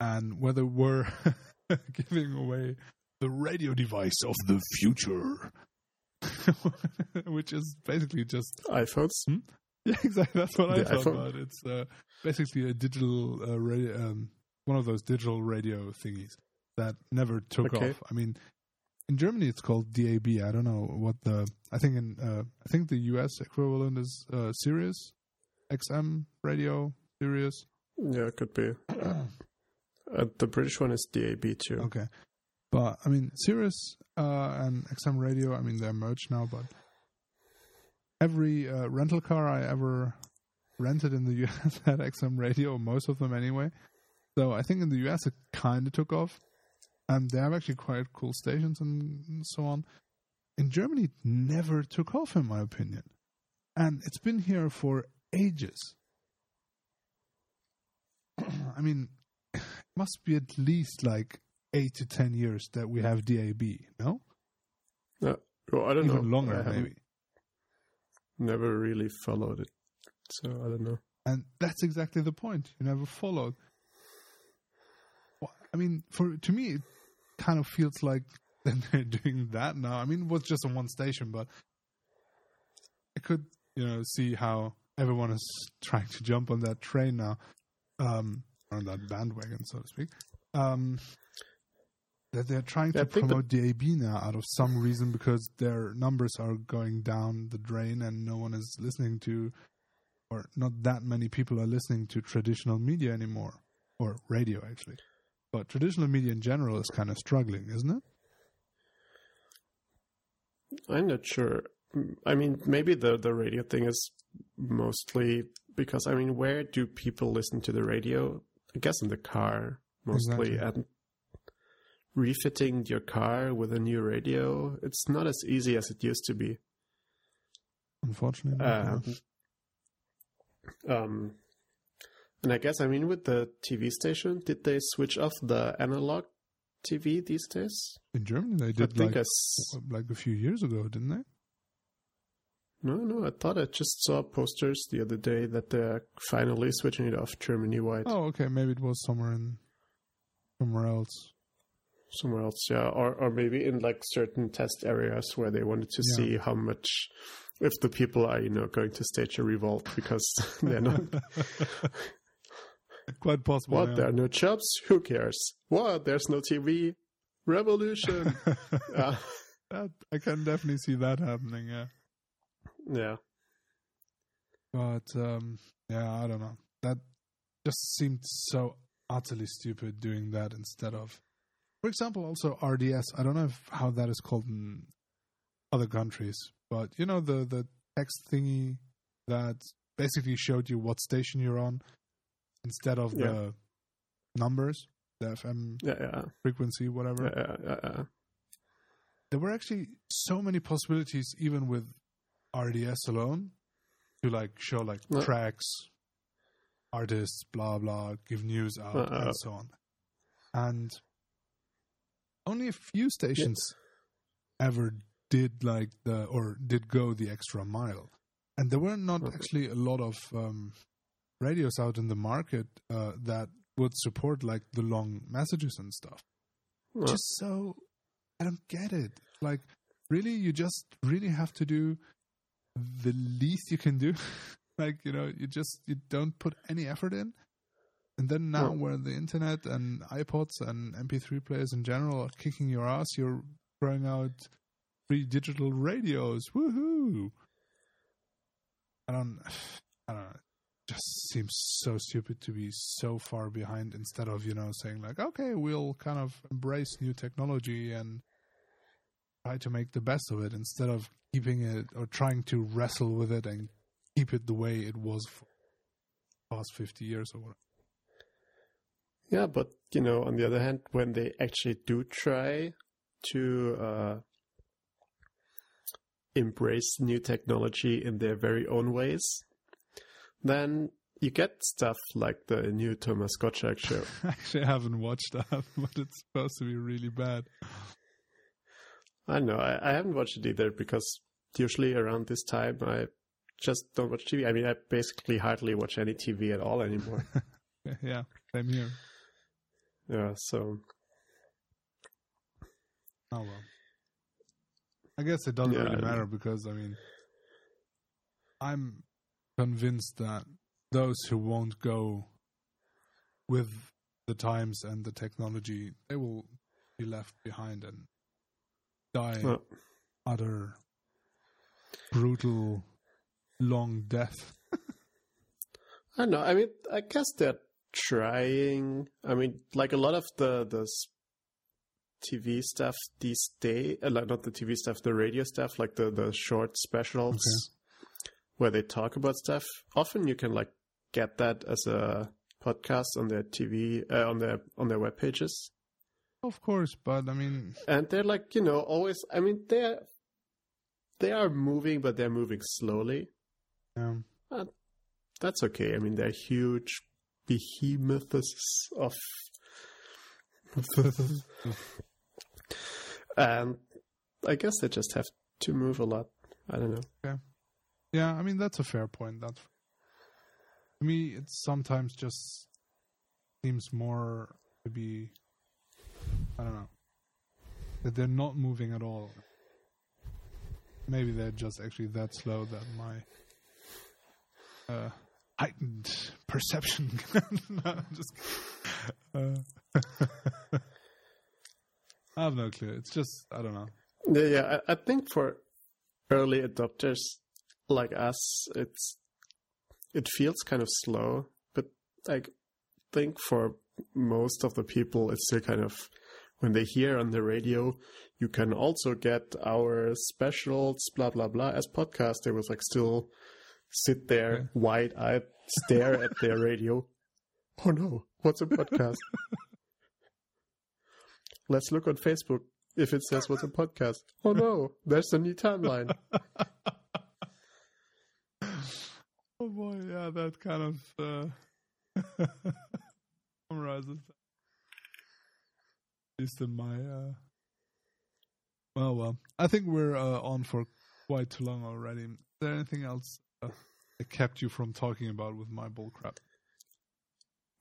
S2: and whether we're giving away the radio device of the future, which is basically just
S1: iPhones.
S2: yeah, exactly. That's what I thought
S1: iPhone?
S2: about. It's uh, basically a digital uh, radio, um, one of those digital radio thingies that never took
S1: Okay.
S2: off. I mean, in Germany it's called DAB. I don't know what the. I think in uh, I think the US equivalent is uh, Sirius XM radio Sirius.
S1: Yeah, it could be. Uh, the British one is DAB too.
S2: Okay. But I mean, Sirius uh, and XM Radio. I mean, they're merged now. But every uh, rental car I ever rented in the US had XM Radio. Most of them, anyway. So I think in the US it kind of took off, and they have actually quite cool stations and, so on. In Germany, it never took off, in my opinion, and it's been here for ages. I mean, must be at least like eight to ten years that we have DAB. No,
S1: Well, I don't
S2: even
S1: know.
S2: longer maybe.
S1: Never really followed it So I don't know.
S2: And that's exactly the point. You never followed. Well, I mean, for to me, it kind of feels like they're doing that now. I mean, it was just on one station, but I could, you know, see how everyone is trying to jump on that train now, um, on that bandwagon, so to speak. Um, that they're trying
S1: Yeah,
S2: to promote DAB now out of some reason because their numbers are going down the drain and no one is listening to, or not that many people are listening to traditional media anymore, or radio actually. But traditional media in general is kind of struggling, isn't it?
S1: I'm not sure. I mean, maybe the the radio thing is mostly because I mean, where do people listen to the radio? I guess in the car mostly,
S2: Exactly.
S1: and refitting your car with a new radio, it's not as easy as it used to be.
S2: Unfortunately.
S1: Um, um, and I guess I mean with the TV station, did they switch off the analog TV these days?
S2: in Germany, they did.
S1: I think
S2: like
S1: I s-
S2: like a few years ago, didn't they?
S1: No, no, I thought I just saw posters the other day that they're finally switching it off Germany wide.
S2: Oh, okay. Maybe it was somewhere in somewhere else.
S1: somewhere else, yeah, or or maybe in like certain test areas where they wanted to
S2: Yeah.
S1: see how much if the people are you know going to stage a revolt because they're not
S2: Quite possible.
S1: what
S2: yeah.
S1: there are no jobs who cares what there's no TV revolution uh,
S2: that, I can definitely see that happening. Yeah,
S1: yeah
S2: but um, yeah, I don't know. That just seemed so utterly stupid doing that instead of, for example, also RDS. I don't know if, how that is called in other countries, but you know the the text thingy that basically showed you what station you're on instead of
S1: Yeah.
S2: the numbers, the FM
S1: yeah yeah
S2: frequency, whatever.
S1: yeah, yeah, yeah.
S2: there were actually so many possibilities even with RDS alone to like show like
S1: Yeah.
S2: tracks, artists, blah blah, give news out
S1: Uh-uh.
S2: and so on. And only a few stations ever did like the or did go the extra mile. And there were not
S1: Okay.
S2: actually a lot of um, radios out in the market uh, that would support like the long messages and stuff
S1: Well,
S2: just so I don't get it. Like, really, you just really have to do the least you can do. like, you know, you just you don't put any effort in, and then now
S1: Well-
S2: where the internet and iPods and MP3 players in general are kicking your ass, you're throwing out free digital radios. Woohoo! I don't, I don't know. It just seems so stupid to be so far behind instead of you know saying like okay we'll kind of embrace new technology and try to make the best of it instead of keeping it or trying to wrestle with it and keep it the way it was for the past 50 years or whatever
S1: Yeah, but you know, on the other hand, when they actually do try to uh, embrace new technology in their very own ways, then you get stuff like the new Thomas Gottschalk show.
S2: actually i haven't watched that but it's supposed to be really bad
S1: I know. I, I haven't watched it either because usually around this time I just don't watch TV. I mean, I basically hardly watch any TV at all anymore.
S2: yeah same here.
S1: Yeah, so.
S2: Oh well. I guess it doesn't
S1: Yeah,
S2: really matter because i mean i'm convinced that those who won't go with the times and the technology they will be left behind and die utter brutal long death
S1: I don't know. I mean, I guess they're trying. I mean, like a lot of the the TV stuff these days, uh, like not the TV stuff, the radio stuff, like the the short specials where they talk about stuff. Often you can like get that as a podcast on their TV uh, on their on their web pages,
S2: of course but i mean
S1: and they're like you know always. I mean, they're they are moving, but they're moving slowly.
S2: um,
S1: That's okay. I mean, they're huge behemoths of. and I guess they just have to move a lot. I don't know.
S2: yeah yeah. i mean that's a fair point that's to me, it sometimes just seems more to be, I don't know, that they're not moving at all. Maybe they're just actually that slow that my uh, heightened perception. no, just. Uh, I have no clue. It's just I don't know.
S1: Yeah, yeah. I, I think for early adopters like us, it's it feels kind of slow, but I think for most of the people, it's still kind of when they hear on the radio, you can also get our specials, blah blah blah, as podcast. They was like still sit there,
S2: Yeah.
S1: wide eyed, stare at their radio. Oh no, what's a podcast? Let's look on Facebook if it says what's a podcast. Oh no, there's a new timeline.
S2: Oh boy, yeah, that kind of uh, summarizes. At least in my. Uh... Well, well, I think we're uh, on for quite too long already. Is there anything else uh, that kept you from talking about with my bullcrap?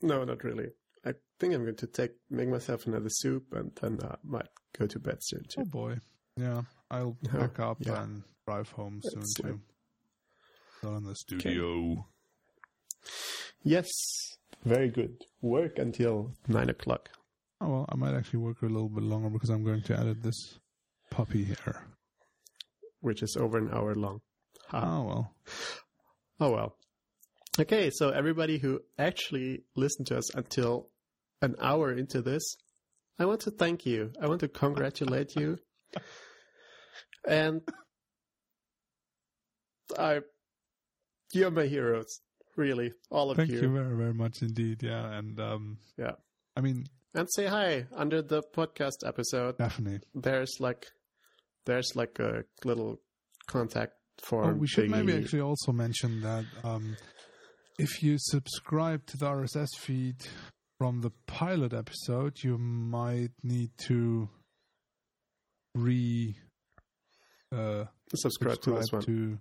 S1: No, not really. I think I'm going to take make myself another soup and then I might go to bed soon
S2: Oh boy, yeah, I'll
S1: Yeah,
S2: pack up
S1: yeah.
S2: and drive home soon
S1: It's
S2: too.
S1: like-
S2: Not in the studio.
S1: Yes, very good. Work until nine o'clock.
S2: Oh well, I might actually work a little bit longer because I'm going to edit this puppy here.
S1: which is over an hour long. Ha.
S2: Oh well.
S1: Oh well. Okay, so everybody who actually listened to us until an hour into this, I want to thank you. I want to congratulate you. And I you're my heroes, really, all of
S2: Thank
S1: you.
S2: Thank you very, very much indeed. Yeah, and um,
S1: Yeah.
S2: I mean,
S1: And say hi under the podcast episode.
S2: definitely.
S1: There's like there's like a little contact
S2: Oh,
S1: form.
S2: we should maybe actually also mention that um, if you subscribe to the RSS feed from the pilot episode, you might need to re uh,
S1: subscribe, to this one.
S2: to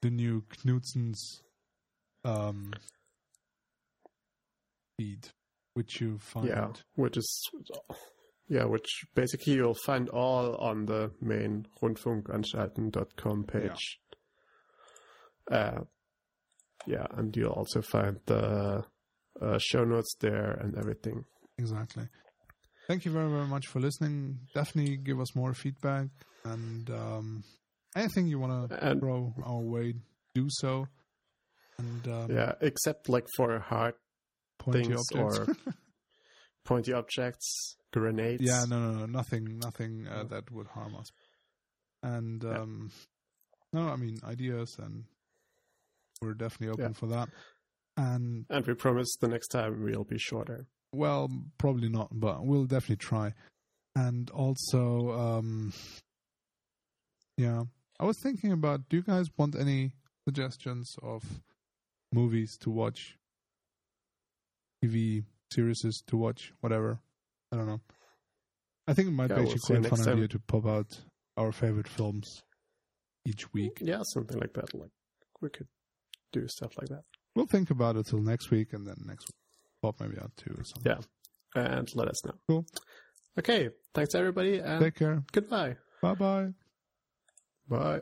S2: the new Knudsen's um, feed, which you find.
S1: Yeah, which is yeah, which basically you'll find all on the main rundfunkanstalten.com page. Uh, yeah, and you'll also find the uh, show notes there and everything.
S2: Exactly. Thank you very, very much for listening. Definitely give us more feedback and um, anything you want to throw our way, do so. And um,
S1: yeah, except like for a hard
S2: pointy
S1: things
S2: objects.
S1: or pointy objects, grenades.
S2: yeah, no, no, no, nothing, nothing uh, that would harm us. And
S1: Yeah.
S2: um, no, I mean ideas, and we're definitely open
S1: Yeah.
S2: for that. And
S1: And we promise the next time we'll be shorter.
S2: Well, probably not, but we'll definitely try. And also, um, yeah, I was thinking about do you guys want any suggestions of movies to watch, TV series to watch, whatever? I don't know. I think it might
S1: Yeah,
S2: be
S1: we'll
S2: actually quite
S1: next
S2: fun
S1: time.
S2: idea to pop out our favorite films each week.
S1: Yeah, something like that. Like we could do stuff like that.
S2: We'll think about it till next week, and then next week pop maybe out too or something.
S1: Yeah. And let us know.
S2: Cool.
S1: Okay. Thanks everybody and
S2: Take care.
S1: goodbye.
S2: Bye bye.
S1: Bye.